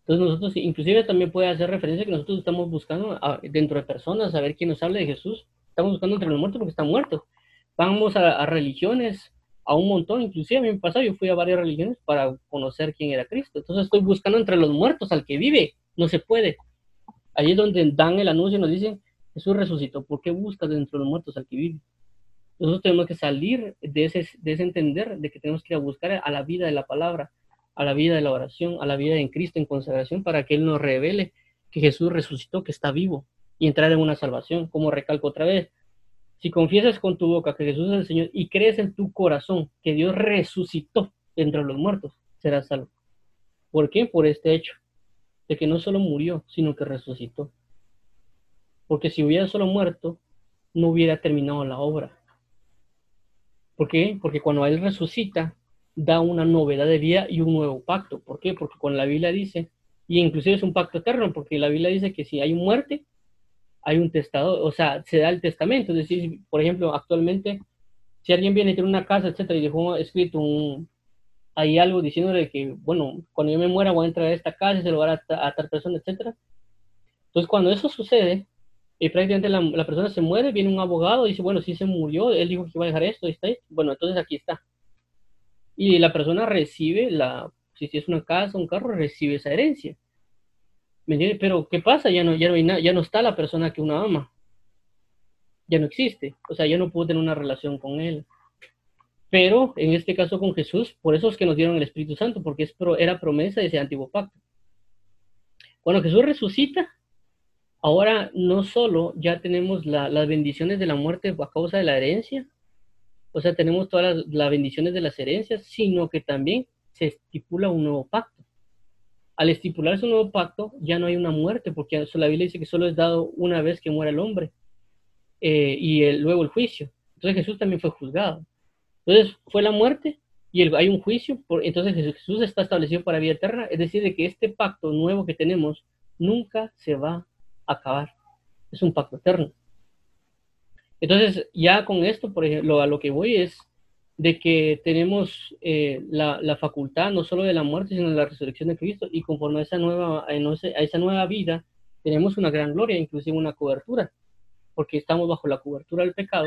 Entonces nosotros, inclusive también puede hacer referencia que nosotros estamos buscando dentro de personas, a ver quién nos habla de Jesús. Estamos buscando entre los muertos porque está muerto. Vamos a, religiones, a un montón, inclusive a mí me pasó, yo fui a varias religiones para conocer quién era Cristo. Entonces estoy buscando entre los muertos al que vive. No se puede. Allí es donde dan el anuncio y nos dicen, Jesús resucitó. ¿Por qué buscas dentro de los muertos al que vive? Nosotros tenemos que salir de ese, de ese entender de que tenemos que ir a buscar a la vida de la palabra, a la vida de la oración, a la vida en Cristo en consagración para que Él nos revele que Jesús resucitó, que está vivo y entrar en una salvación. Como recalco otra vez, si confiesas con tu boca que Jesús es el Señor y crees en tu corazón que Dios resucitó entre los muertos, serás salvo. ¿Por qué? Por este hecho, de que no solo murió, sino que resucitó. Porque si hubiera solo muerto, no hubiera terminado la obra. ¿Por qué? Porque cuando Él resucita, da una novedad de vida y un nuevo pacto. ¿Por qué? Porque con la Biblia dice, y inclusive es un pacto eterno, porque la Biblia dice que si hay muerte, hay un testador, o sea, se da el testamento. Es decir, por ejemplo, actualmente, si alguien viene y tiene una casa, etcétera, y dejó escrito un, hay algo diciéndole que, bueno, cuando yo me muera voy a entrar a esta casa y se lo va a, a, a tal persona, etcétera. Entonces, cuando eso sucede, y prácticamente la, la, persona se muere, viene un abogado y dice, bueno, si se murió, él dijo que iba a dejar esto, está ahí. Bueno, entonces aquí está. Y la persona recibe la, si es una casa, un carro, recibe esa herencia. ¿Me entiendes? Pero ¿qué pasa? Ya no, ya no, ya no está la persona que uno ama. Ya no existe. O sea, ya no pudo tener una relación con él. Pero en este caso con Jesús, por eso es que nos dieron el Espíritu Santo, porque es pro, era promesa de ese antiguo pacto. Cuando Jesús resucita, ahora no solo ya tenemos la, las bendiciones de la muerte a causa de la herencia, o sea, tenemos todas las, bendiciones de las herencias, sino que también se estipula un nuevo pacto. Al estipularse un nuevo pacto, ya no hay una muerte, porque la Biblia dice que solo es dado una vez que muera el hombre, eh, y luego el juicio. Entonces Jesús también fue juzgado. Entonces fue la muerte y hay un juicio, por, entonces Jesús está establecido para vida eterna, es decir, de que este pacto nuevo que tenemos nunca se va a acabar. Es un pacto eterno. Entonces, ya con esto, por ejemplo, a lo que voy es de que tenemos eh, la, la, facultad no solo de la muerte, sino de la resurrección de Cristo, y conforme a esa nueva, a esa nueva vida, tenemos una gran gloria, inclusive una cobertura, porque estamos bajo la cobertura del pecado,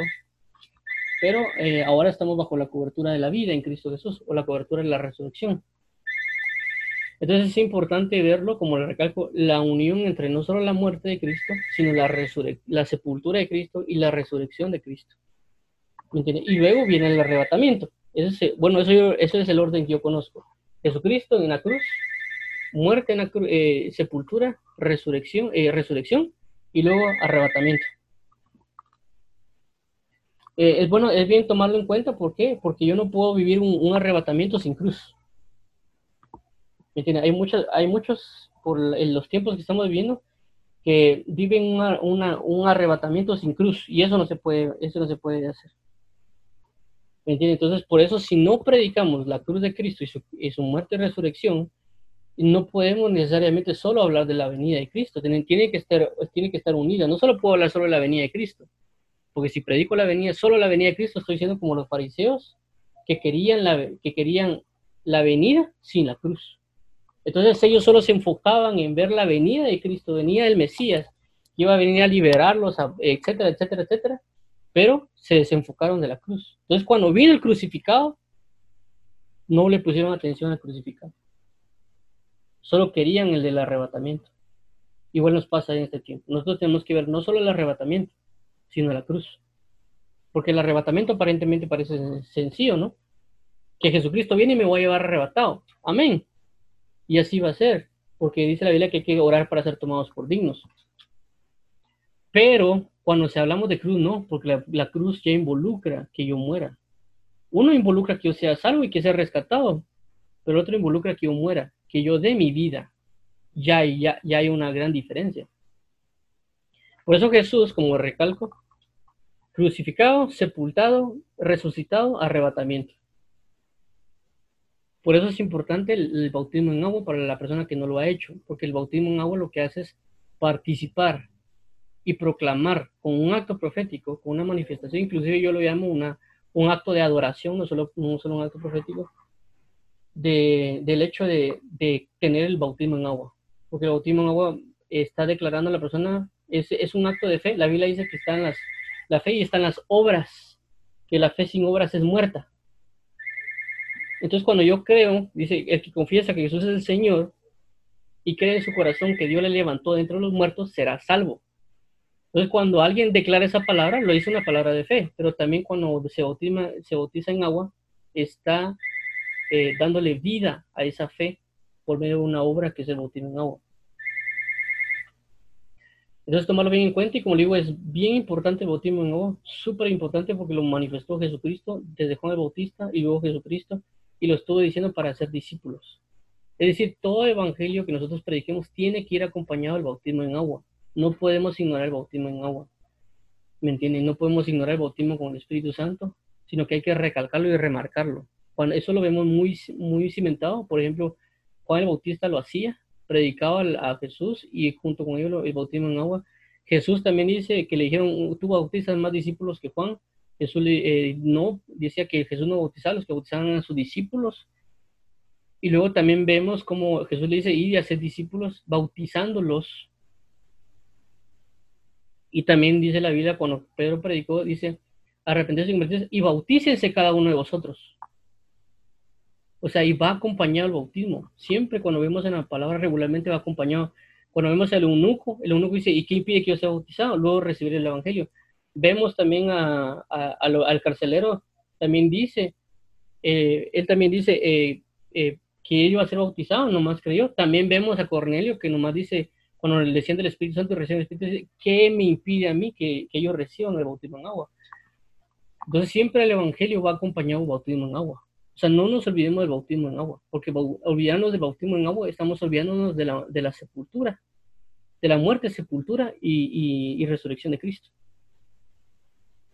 pero eh, ahora estamos bajo la cobertura de la vida en Cristo Jesús, o la cobertura de la resurrección. Entonces es importante verlo, como le recalco, la unión entre no solo la muerte de Cristo, sino la, la sepultura de Cristo y la resurrección de Cristo. Y luego viene el arrebatamiento. Ese es, bueno, eso, eso, es el orden que yo conozco. Jesucristo en la cruz, muerte en la cruz, eh, sepultura, resurrección, eh, resurrección y luego arrebatamiento. Eh, es bueno, es bien tomarlo en cuenta, ¿por qué? Porque yo no puedo vivir un, arrebatamiento sin cruz. Hay, muchos, hay muchos, por los tiempos que estamos viviendo, que viven una, un arrebatamiento sin cruz y eso no se puede, eso no se puede hacer. ¿Me entiendes? Entonces, por eso, si no predicamos la cruz de Cristo y su, y su, muerte y resurrección, no podemos necesariamente solo hablar de la venida de Cristo. Tiene, tiene, que estar, tiene que estar unida. No solo puedo hablar solo de la venida de Cristo, porque si predico la venida, solo la venida de Cristo, estoy siendo como los fariseos que querían la, que querían la venida sin la cruz. Entonces ellos solo se enfocaban en ver la venida de Cristo, venía del Mesías, que iba a venir a liberarlos, etcétera, etcétera, etcétera, pero se desenfocaron de la cruz. Entonces cuando vino el crucificado, no le pusieron atención al crucificado. Solo querían el del arrebatamiento. Igual nos pasa en este tiempo. Nosotros tenemos que ver no solo el arrebatamiento, sino la cruz. Porque el arrebatamiento aparentemente parece sencillo, ¿no? Que Jesucristo viene y me voy a llevar arrebatado. Amén. Y así va a ser, porque dice la Biblia que hay que orar para ser tomados por dignos. Pero cuando se hablamos de cruz, no, porque la, cruz ya involucra que yo muera. Uno involucra que yo sea salvo y que sea rescatado, pero otro involucra que yo muera, que yo dé mi vida. Ya, ya, ya hay una gran diferencia. Por eso Jesús, como recalco, crucificado, sepultado, resucitado, arrebatamiento. Por eso es importante el, bautismo en agua para la persona que no lo ha hecho, porque el bautismo en agua lo que hace es participar y proclamar con un acto profético, con una manifestación, inclusive yo lo llamo una, un acto de adoración, no solo, no solo un acto profético, de, del hecho de, de, tener el bautismo en agua. Porque el bautismo en agua está declarando a la persona, es, es un acto de fe. La Biblia dice que están las, la fe y están las obras, que la fe sin obras es muerta. Entonces cuando yo creo, dice, el que confiesa que Jesús es el Señor y cree en su corazón que Dios le levantó dentro de los muertos, será salvo. Entonces cuando alguien declara esa palabra, lo dice una palabra de fe, pero también cuando se bautiza, se bautiza en agua, está eh, dándole vida a esa fe por medio de una obra que es el bautismo en agua. Entonces, tomarlo bien en cuenta y como le digo, es bien importante el bautismo en agua, súper importante porque lo manifestó Jesucristo desde Juan el Bautista y luego Jesucristo y lo estuvo diciendo para ser discípulos. Es decir, todo evangelio que nosotros prediquemos tiene que ir acompañado del bautismo en agua. No podemos ignorar el bautismo en agua. ¿Me entienden? No podemos ignorar el bautismo con el Espíritu Santo, sino que hay que recalcarlo y remarcarlo. Cuando eso lo vemos muy, muy cimentado, por ejemplo, Juan el Bautista lo hacía, predicaba a Jesús y junto con ellos el bautismo en agua. Jesús también dice que le dijeron, tú bautizas más discípulos que Juan. Jesús eh, no, decía que Jesús no bautizaba, los que bautizaban a sus discípulos. Y luego también vemos como Jesús le dice, ir y hacer discípulos, bautizándolos. Y también dice la Biblia, cuando Pedro predicó, dice, arrepentirse y bautícense cada uno de vosotros. O sea, y va acompañado el bautismo. Siempre cuando vemos en la palabra regularmente va acompañado. Cuando vemos al eunuco, el eunuco dice, ¿y qué impide que yo sea bautizado? Luego recibir el evangelio. Vemos también a, al carcelero, también dice, eh, él también dice, eh, eh, que iba a ser bautizado, nomás creyó. También vemos a Cornelio que nomás dice, cuando desciende el Espíritu Santo y recibe el Espíritu, dice, ¿qué me impide a mí que, que yo reciba el bautismo en agua? Entonces siempre el Evangelio va acompañado del bautismo en agua. O sea, no nos olvidemos del bautismo en agua, porque olvidarnos del bautismo en agua estamos olvidándonos de la, de la sepultura, de la muerte, sepultura y, y resurrección de Cristo.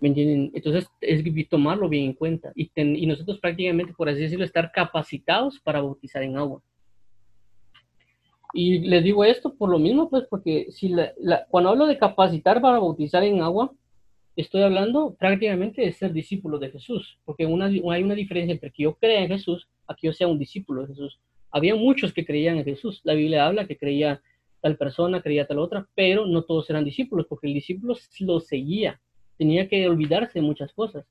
Entonces es tomarlo bien en cuenta y, y, nosotros prácticamente, por así decirlo, estar capacitados para bautizar en agua. Y les digo esto por lo mismo, pues porque si la, cuando hablo de capacitar para bautizar en agua, estoy hablando prácticamente de ser discípulo de Jesús, porque una, hay una diferencia entre que yo crea en Jesús a que yo sea un discípulo de Jesús. Había muchos que creían en Jesús. La Biblia habla que creía tal persona, creía tal otra, pero no todos eran discípulos, porque el discípulo lo seguía tenía que olvidarse de muchas cosas.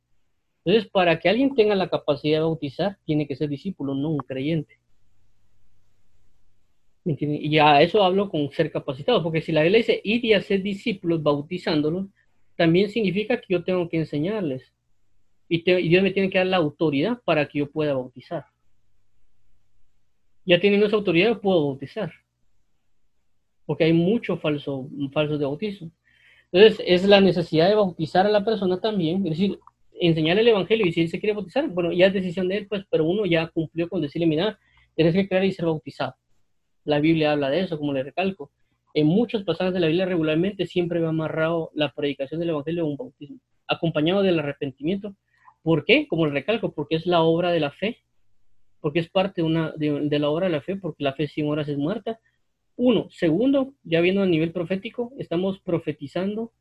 Entonces, para que alguien tenga la capacidad de bautizar, tiene que ser discípulo, no un creyente. Y a eso hablo con ser capacitado, porque si la Biblia dice ir y hacer discípulos bautizándolos, también significa que yo tengo que enseñarles. Y, Dios me tiene que dar la autoridad para que yo pueda bautizar. Ya teniendo esa autoridad, puedo bautizar. Porque hay mucho falso, falso de bautismo. Entonces, es la necesidad de bautizar a la persona también, es decir, enseñar el evangelio y si él se quiere bautizar, bueno, ya es decisión de él, pues, pero uno ya cumplió con decirle, mira, tienes que creer y ser bautizado. La Biblia habla de eso, como le recalco. En muchos pasajes de la Biblia regularmente siempre va amarrado la predicación del evangelio a un bautismo, acompañado del arrepentimiento. ¿Por qué? Como le recalco, porque es la obra de la fe, porque es parte de, la obra de la fe, porque la fe sin horas es muerta, uno. Segundo, ya viendo a nivel profético, estamos profetizando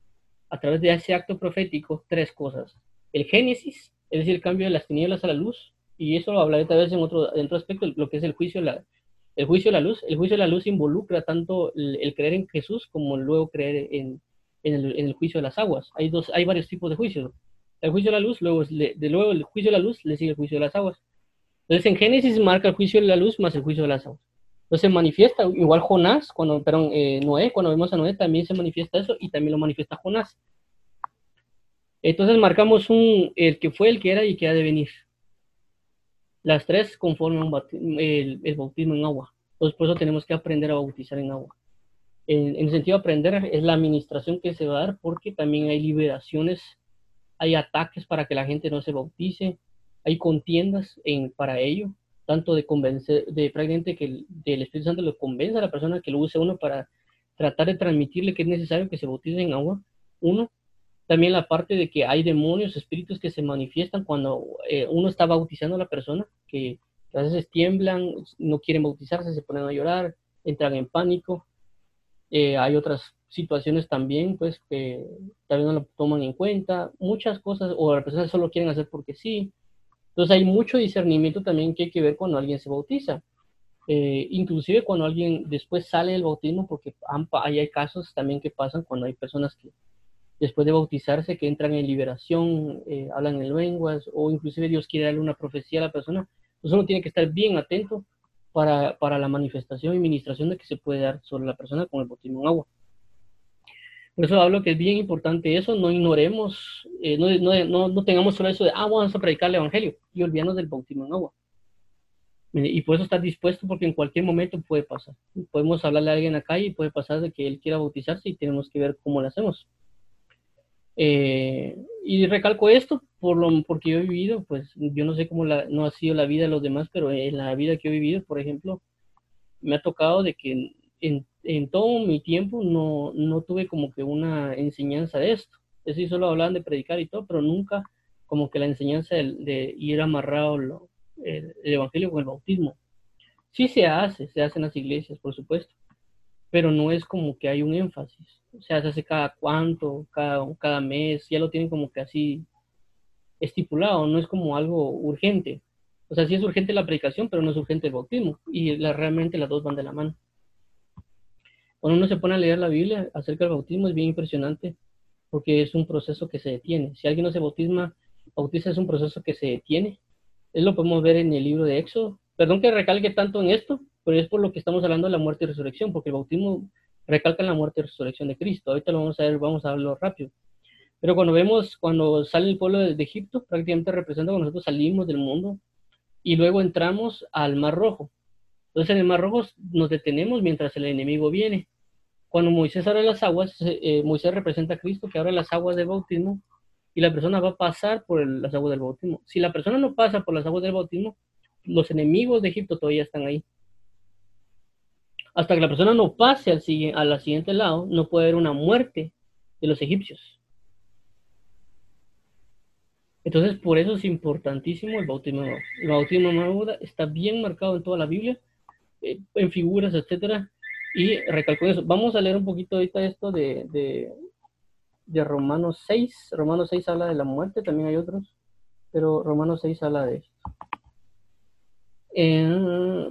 a través de ese acto profético tres cosas. El Génesis, es decir, el cambio de las tinieblas a la luz, y eso lo hablaré tal vez en otro, en otro aspecto, lo que es el juicio, la, el juicio de la luz. El juicio de la luz involucra tanto el, creer en Jesús como luego creer en, en, el, el, juicio de las aguas. Hay, dos, hay varios tipos de juicios. El juicio de la luz, luego, de luego el juicio de la luz le sigue el juicio de las aguas. Entonces en Génesis marca el juicio de la luz más el juicio de las aguas. Entonces se manifiesta, igual Jonás, cuando, perdón, eh, Noé, cuando vemos a Noé también se manifiesta eso y también lo manifiesta Jonás. Entonces marcamos un, el que fue, el que era y que ha de venir. Las tres conforman el, el, bautismo en agua. Entonces por eso tenemos que aprender a bautizar en agua. En, el sentido de aprender es la administración que se va a dar porque también hay liberaciones, hay ataques para que la gente no se bautice, hay contiendas en, para ello tanto de convencer, de prácticamente que el, del Espíritu Santo lo convenza a la persona que lo use uno para tratar de transmitirle que es necesario que se bautice en agua. Uno, también la parte de que hay demonios, espíritus que se manifiestan cuando eh, uno está bautizando a la persona, que, a veces tiemblan, no quieren bautizarse, se ponen a llorar, entran en pánico. Eh, hay otras situaciones también, pues, que también no lo toman en cuenta. Muchas cosas, o las personas solo quieren hacer porque sí. Entonces hay mucho discernimiento también que hay que ver cuando alguien se bautiza. Eh, inclusive cuando alguien después sale del bautismo, porque hay casos también que pasan cuando hay personas que después de bautizarse que entran en liberación, eh, hablan en lenguas, o inclusive Dios quiere darle una profecía a la persona, pues uno tiene que estar bien atento para, para la manifestación y ministración de que se puede dar sobre la persona con el bautismo en agua. Por eso hablo que es bien importante eso, no ignoremos, eh, no, no, no, tengamos solo eso de, ah, vamos a predicar el Evangelio y olvidarnos del bautismo en agua. Y por eso estar dispuesto porque en cualquier momento puede pasar. Podemos hablarle a alguien acá y puede pasar de que él quiera bautizarse y tenemos que ver cómo lo hacemos. Eh, y recalco esto por lo, porque yo he vivido, pues yo no sé cómo la, no ha sido la vida de los demás, pero en la vida que he vivido, por ejemplo, me ha tocado de que en, todo mi tiempo no, no tuve como que una enseñanza de esto. Es decir, solo hablaban de predicar y todo, pero nunca como que la enseñanza de, ir amarrado lo, el, evangelio con el bautismo. Sí se hace, se hace en las iglesias, por supuesto, pero no es como que hay un énfasis. O sea, se hace cada cuánto, cada, cada mes, ya lo tienen como que así estipulado, no es como algo urgente. O sea, sí es urgente la predicación, pero no es urgente el bautismo. Y la, realmente las dos van de la mano. Cuando uno se pone a leer la Biblia acerca del bautismo es bien impresionante porque es un proceso que se detiene. Si alguien no se bautisma, bautiza es un proceso que se detiene. Eso lo podemos ver en el libro de Éxodo. Perdón que recalque tanto en esto, pero es por lo que estamos hablando de la muerte y resurrección, porque el bautismo recalca la muerte y resurrección de Cristo. Ahorita lo vamos a ver, vamos a hablarlo rápido. Pero cuando vemos, cuando sale el pueblo de Egipto, prácticamente representa cuando nosotros salimos del mundo y luego entramos al Mar Rojo. Entonces en el Mar Rojo nos detenemos mientras el enemigo viene. Cuando Moisés abre las aguas, eh, Moisés representa a Cristo que abre las aguas del bautismo y la persona va a pasar por las aguas del bautismo. Si la persona no pasa por las aguas del bautismo, los enemigos de Egipto todavía están ahí. Hasta que la persona no pase al, al siguiente lado, no puede haber una muerte de los egipcios. Entonces, por eso es importantísimo el bautismo nuevo. El bautismo nuevo está bien marcado en toda la Biblia, eh, en figuras, etcétera. Y recalco eso. Vamos a leer un poquito ahorita esto de, de, de, Romanos 6. Romanos 6 habla de la muerte, también hay otros, pero Romanos 6 habla de esto.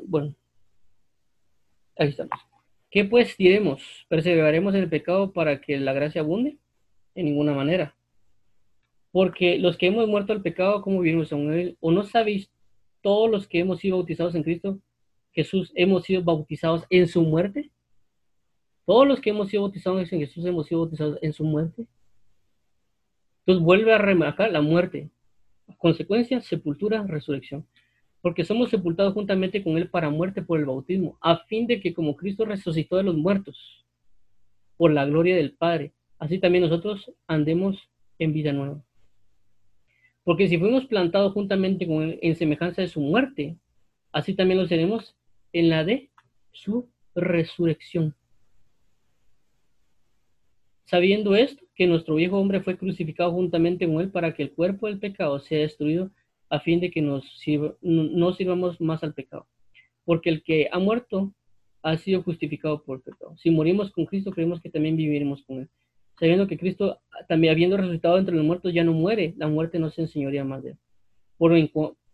Bueno, ahí estamos. ¿Qué pues diremos? ¿Perseveraremos en el pecado para que la gracia abunde? En ninguna manera porque los que hemos muerto al pecado, como vivimos en él, o no sabéis, todos los que hemos sido bautizados en Cristo, Jesús, hemos sido bautizados en su muerte. Todos los que hemos sido bautizados en Jesús hemos sido bautizados en su muerte. Entonces vuelve a remarcar la muerte. Consecuencia, sepultura, resurrección. Porque somos sepultados juntamente con Él para muerte por el bautismo, a fin de que como Cristo resucitó de los muertos, por la gloria del Padre, así también nosotros andemos en vida nueva. Porque si fuimos plantados juntamente con él en semejanza de su muerte, así también lo seremos en la de su resurrección. Sabiendo esto, que nuestro viejo hombre fue crucificado juntamente con él para que el cuerpo del pecado sea destruido a fin de que nos no sirvamos más al pecado. Porque el que ha muerto ha sido justificado por el pecado. Si morimos con Cristo, creemos que también viviremos con él sabiendo que Cristo, también habiendo resucitado entre los muertos, ya no muere, la muerte no se enseñoría más de él.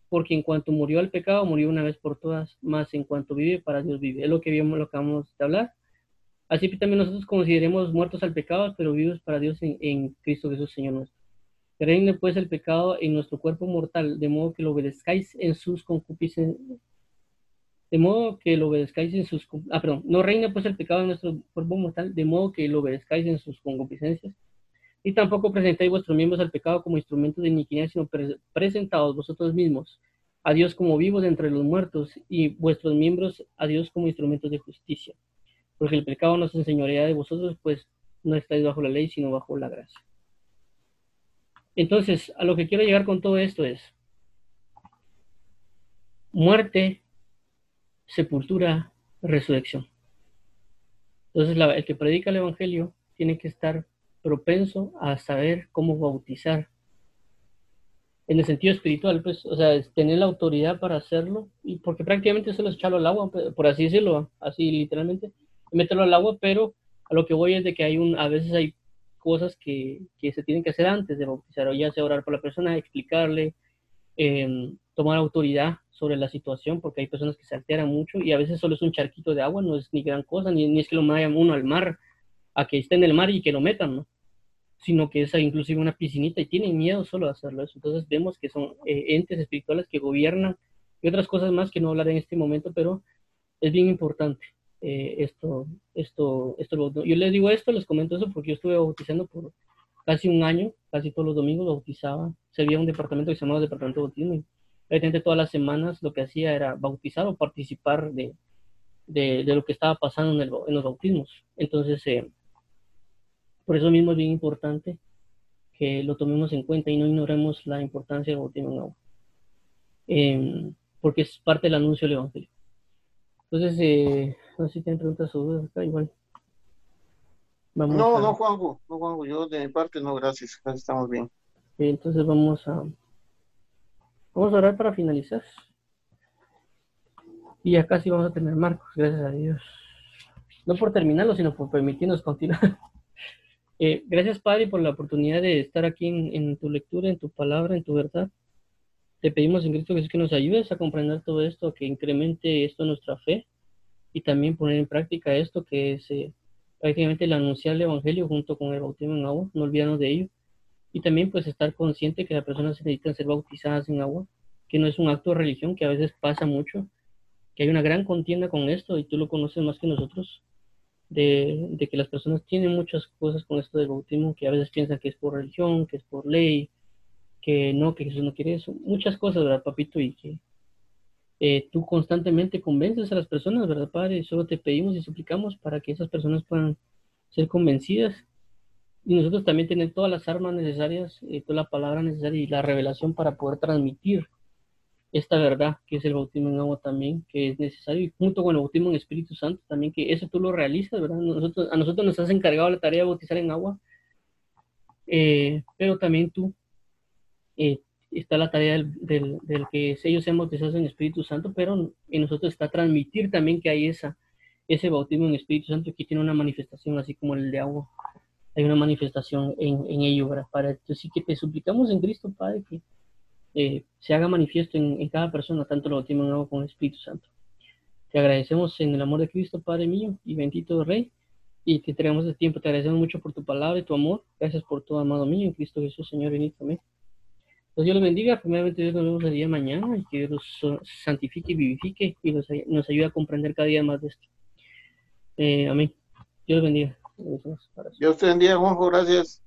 porque en cuanto murió al pecado, murió una vez por todas, más en cuanto vive, para Dios vive. Es lo que vimos, lo acabamos de hablar. Así que también nosotros consideremos muertos al pecado, pero vivos para Dios en, Cristo Jesús, Señor nuestro. Reine pues el pecado en nuestro cuerpo mortal, de modo que lo obedezcáis en sus concupiscencias de modo que lo obedezcáis en sus... Ah, perdón, no reina pues el pecado en nuestro cuerpo mortal, de modo que lo obedezcáis en sus concupiscencias. Y tampoco presentáis vuestros miembros al pecado como instrumentos de iniquidad, sino presentados vosotros mismos a Dios como vivos entre los muertos y vuestros miembros a Dios como instrumentos de justicia. Porque el pecado no se enseñorea de vosotros, pues no estáis bajo la ley, sino bajo la gracia. Entonces, a lo que quiero llegar con todo esto es, muerte sepultura, resurrección. Entonces, el que predica el Evangelio tiene que estar propenso a saber cómo bautizar. En el sentido espiritual, pues, o sea, tener la autoridad para hacerlo, y porque prácticamente solo es echarlo al agua, por así decirlo, así literalmente, meterlo al agua, pero a lo que voy es de que hay un, a veces hay cosas que, que se tienen que hacer antes de bautizar, o ya sea orar por la persona, explicarle, em, tomar autoridad sobre la situación, porque hay personas que se alteran mucho y a veces solo es un charquito de agua, no es ni gran cosa, ni, ni es que lo vayan uno al mar, a que esté en el mar y que lo metan, ¿no? Sino que es inclusive una piscinita y tienen miedo solo de hacerlo eso. Entonces vemos que son eh, entes espirituales que gobiernan y otras cosas más que no hablaré en este momento, pero es bien importante eh, esto, esto, esto. Yo les digo esto, les comento eso porque yo estuve bautizando por casi un año, casi todos los domingos bautizaba. Se había un departamento que se llamaba Departamento de Bautismo y evidentemente todas las semanas lo que hacía era bautizar o participar de, de, lo que estaba pasando en, los bautismos. Entonces, eh, por eso mismo es bien importante que lo tomemos en cuenta y no ignoremos la importancia del bautismo en agua. Eh, porque es parte del anuncio del Evangelio. Entonces, eh, no sé si tienen preguntas o dudas acá, igual. Vamos no, a... no, Juanjo, no, Juanjo, yo de mi parte no, gracias, gracias estamos bien. Entonces vamos a, vamos a orar para finalizar. Y ya casi vamos a tener Marcos, gracias a Dios. No por terminarlo, sino por permitirnos continuar. Eh, gracias, Padre, por la oportunidad de estar aquí en, en, tu lectura, en tu palabra, en tu verdad. Te pedimos en Cristo Jesús que nos ayudes a comprender todo esto, que incremente esto nuestra fe y también poner en práctica esto que es eh, prácticamente el anunciar el Evangelio junto con el bautismo en agua, no olvidarnos de ello. Y también pues estar consciente que las personas necesitan ser bautizadas en agua, que no es un acto de religión, que a veces pasa mucho, que hay una gran contienda con esto y tú lo conoces más que nosotros, de, de, que las personas tienen muchas cosas con esto del bautismo, que a veces piensan que es por religión, que es por ley, que no, que Jesús no quiere eso, muchas cosas, ¿verdad, papito? Y que eh, tú constantemente convences a las personas, ¿verdad, Padre? Solo te pedimos y suplicamos para que esas personas puedan ser convencidas y nosotros también tener todas las armas necesarias, eh, toda la palabra necesaria y la revelación para poder transmitir esta verdad que es el bautismo en agua también, que es necesario, y junto con el bautismo en Espíritu Santo también, que eso tú lo realizas, ¿verdad? Nosotros, a nosotros nos has encargado la tarea de bautizar en agua, eh, pero también tú eh, está la tarea del, del, que ellos sean bautizados en Espíritu Santo, pero en nosotros está transmitir también que hay esa, ese bautismo en Espíritu Santo que tiene una manifestación así como el de agua. Hay una manifestación en, en ello, ¿verdad? Para, entonces sí que te suplicamos en Cristo, Padre, que eh, se haga manifiesto en, cada persona, tanto el bautismo en agua como el Espíritu Santo. Te agradecemos en el amor de Cristo, Padre mío, y bendito Rey, y te entregamos el tiempo. Te agradecemos mucho por tu palabra y tu amor. Gracias por todo, amado mío, en Cristo Jesús, Señor, bendito. Amén. Pues Dios los bendiga. Primeramente, Dios nos vemos el día de mañana y que Dios los santifique y vivifique y nos, nos ayude a comprender cada día más de esto. Eh, amén. Dios los bendiga. Dios te bendiga, Juanjo. Gracias.